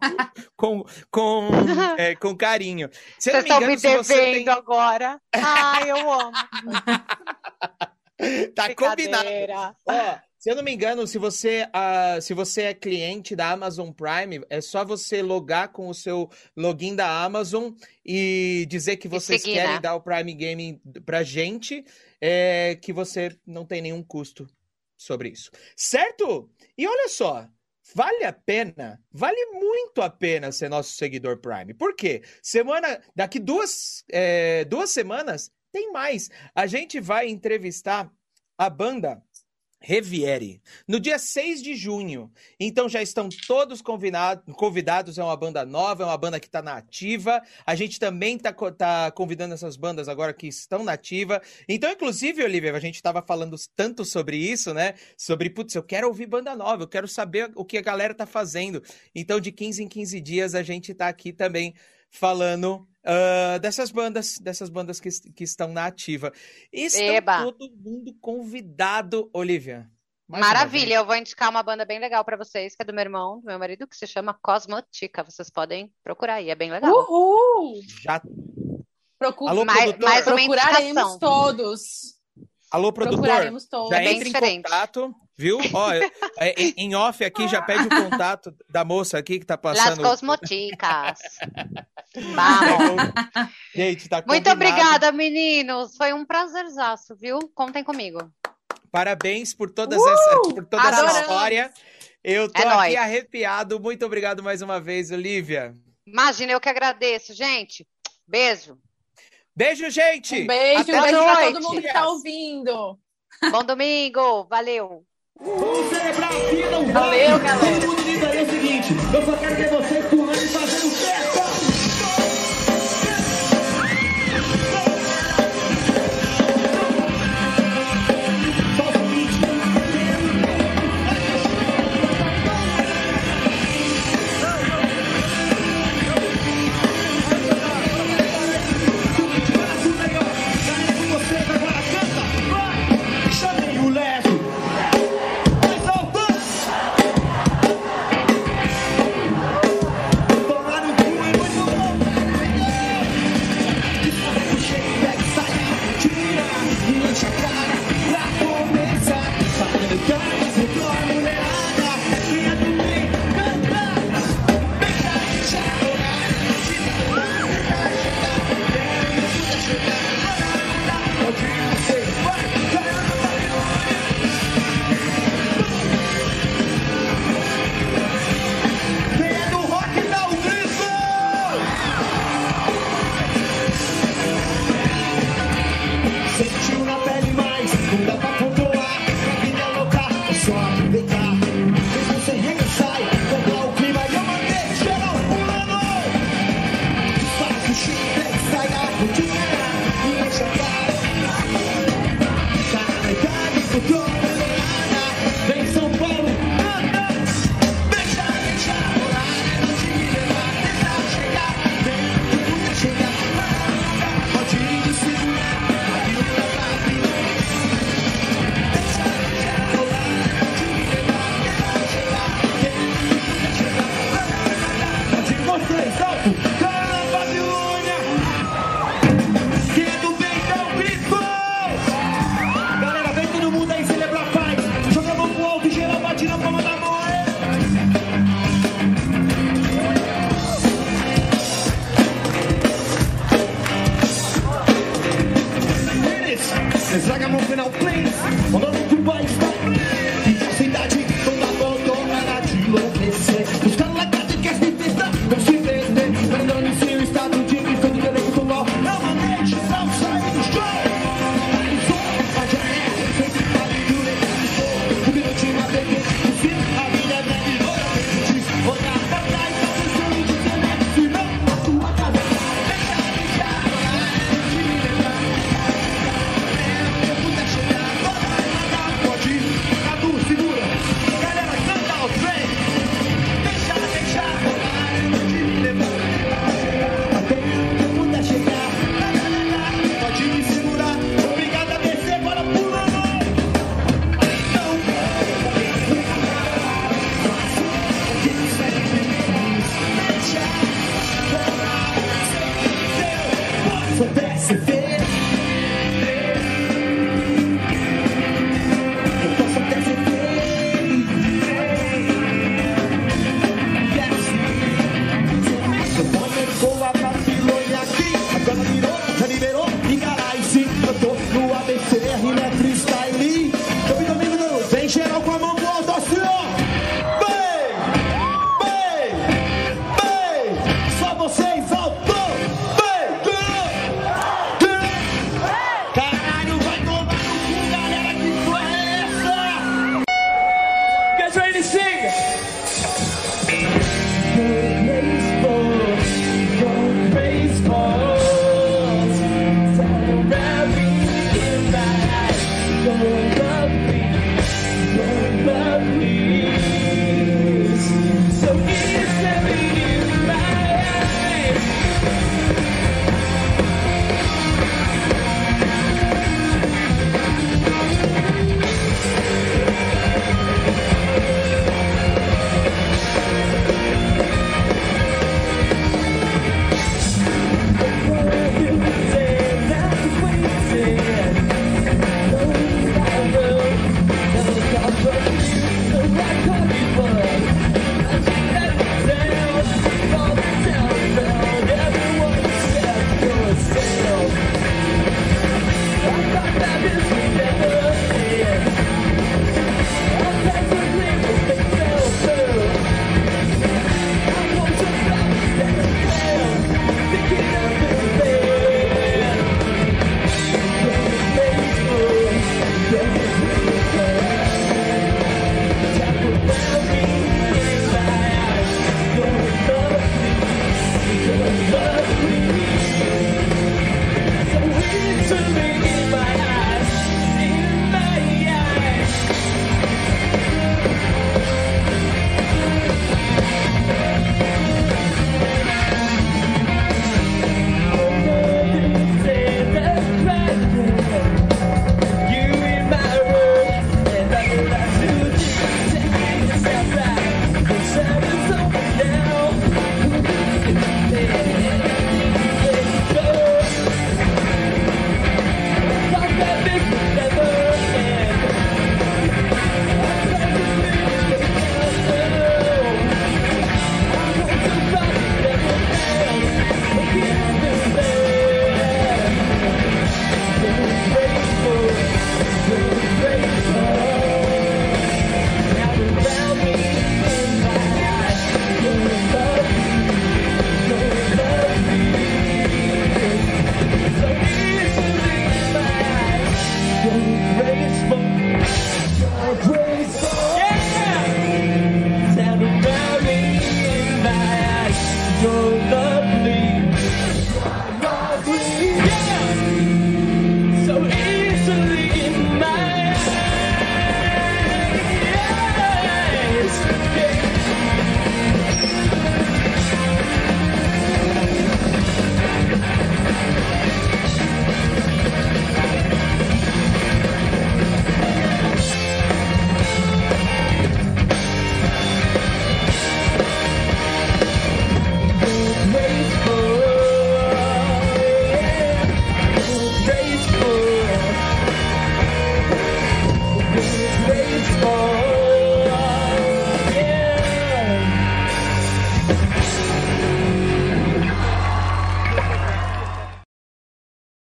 Speaker 2: com, com, [LAUGHS] é, com carinho.
Speaker 3: Vocês estão me devendo tem... agora. [LAUGHS] Ai, eu amo.
Speaker 2: tá combinado. Ó, se eu não me engano, se você, uh, se você é cliente da Amazon Prime, é só você logar com o seu login da Amazon e dizer que vocês seguir, querem né? dar o Prime Gaming pra gente, é, que você não tem nenhum custo sobre isso. Certo? E olha só, Vale a pena, vale muito a pena ser nosso seguidor Prime. Por quê? Semana, daqui duas, é, duas semanas, tem mais. A gente vai entrevistar a banda Reviere, no dia 6 de junho. Então já estão todos convidado, convidados. É uma banda nova, é uma banda que está na ativa. A gente também está tá convidando essas bandas agora que estão na ativa. Então, inclusive, Olivia, a gente estava falando tanto sobre isso, né? Sobre, putz, eu quero ouvir banda nova, eu quero saber o que a galera tá fazendo. Então, de 15 em 15 dias, a gente está aqui também falando uh, dessas bandas, dessas bandas que, que estão na ativa. E estão Eba. todo mundo convidado, Olivia.
Speaker 3: Maravilha, eu vou indicar uma banda bem legal para vocês, que é do meu irmão, do meu marido, que se chama Cosmotica. Vocês podem procurar aí, é bem legal.
Speaker 1: Uhul!
Speaker 2: Já.
Speaker 1: Procura... Alô, mais, mais Procuraremos todos.
Speaker 2: Alô, produtor, já é entra em contato, viu? Ó, é, é, em off aqui, já pede o contato da moça aqui que tá passando.
Speaker 3: Las Cosmoticas. [LAUGHS] Vamos. [LAUGHS]
Speaker 2: Gente, tá
Speaker 3: Muito obrigada, meninos. Foi um prazerzaço, viu? Contem comigo.
Speaker 2: Parabéns por, todas uh! essa, por toda Adoramos. essa história. Eu tô é aqui nóis. arrepiado. Muito obrigado mais uma vez, Olivia.
Speaker 3: Imagina, eu que agradeço, gente. Beijo.
Speaker 2: Beijo, gente!
Speaker 1: Um beijo, Até beijo pra todo mundo que tá ouvindo.
Speaker 3: Bom domingo, valeu!
Speaker 5: Vamos celebrar a vida,
Speaker 1: um Valeu, galera!
Speaker 5: Todo mundo aí o seguinte, eu só quero ver vocês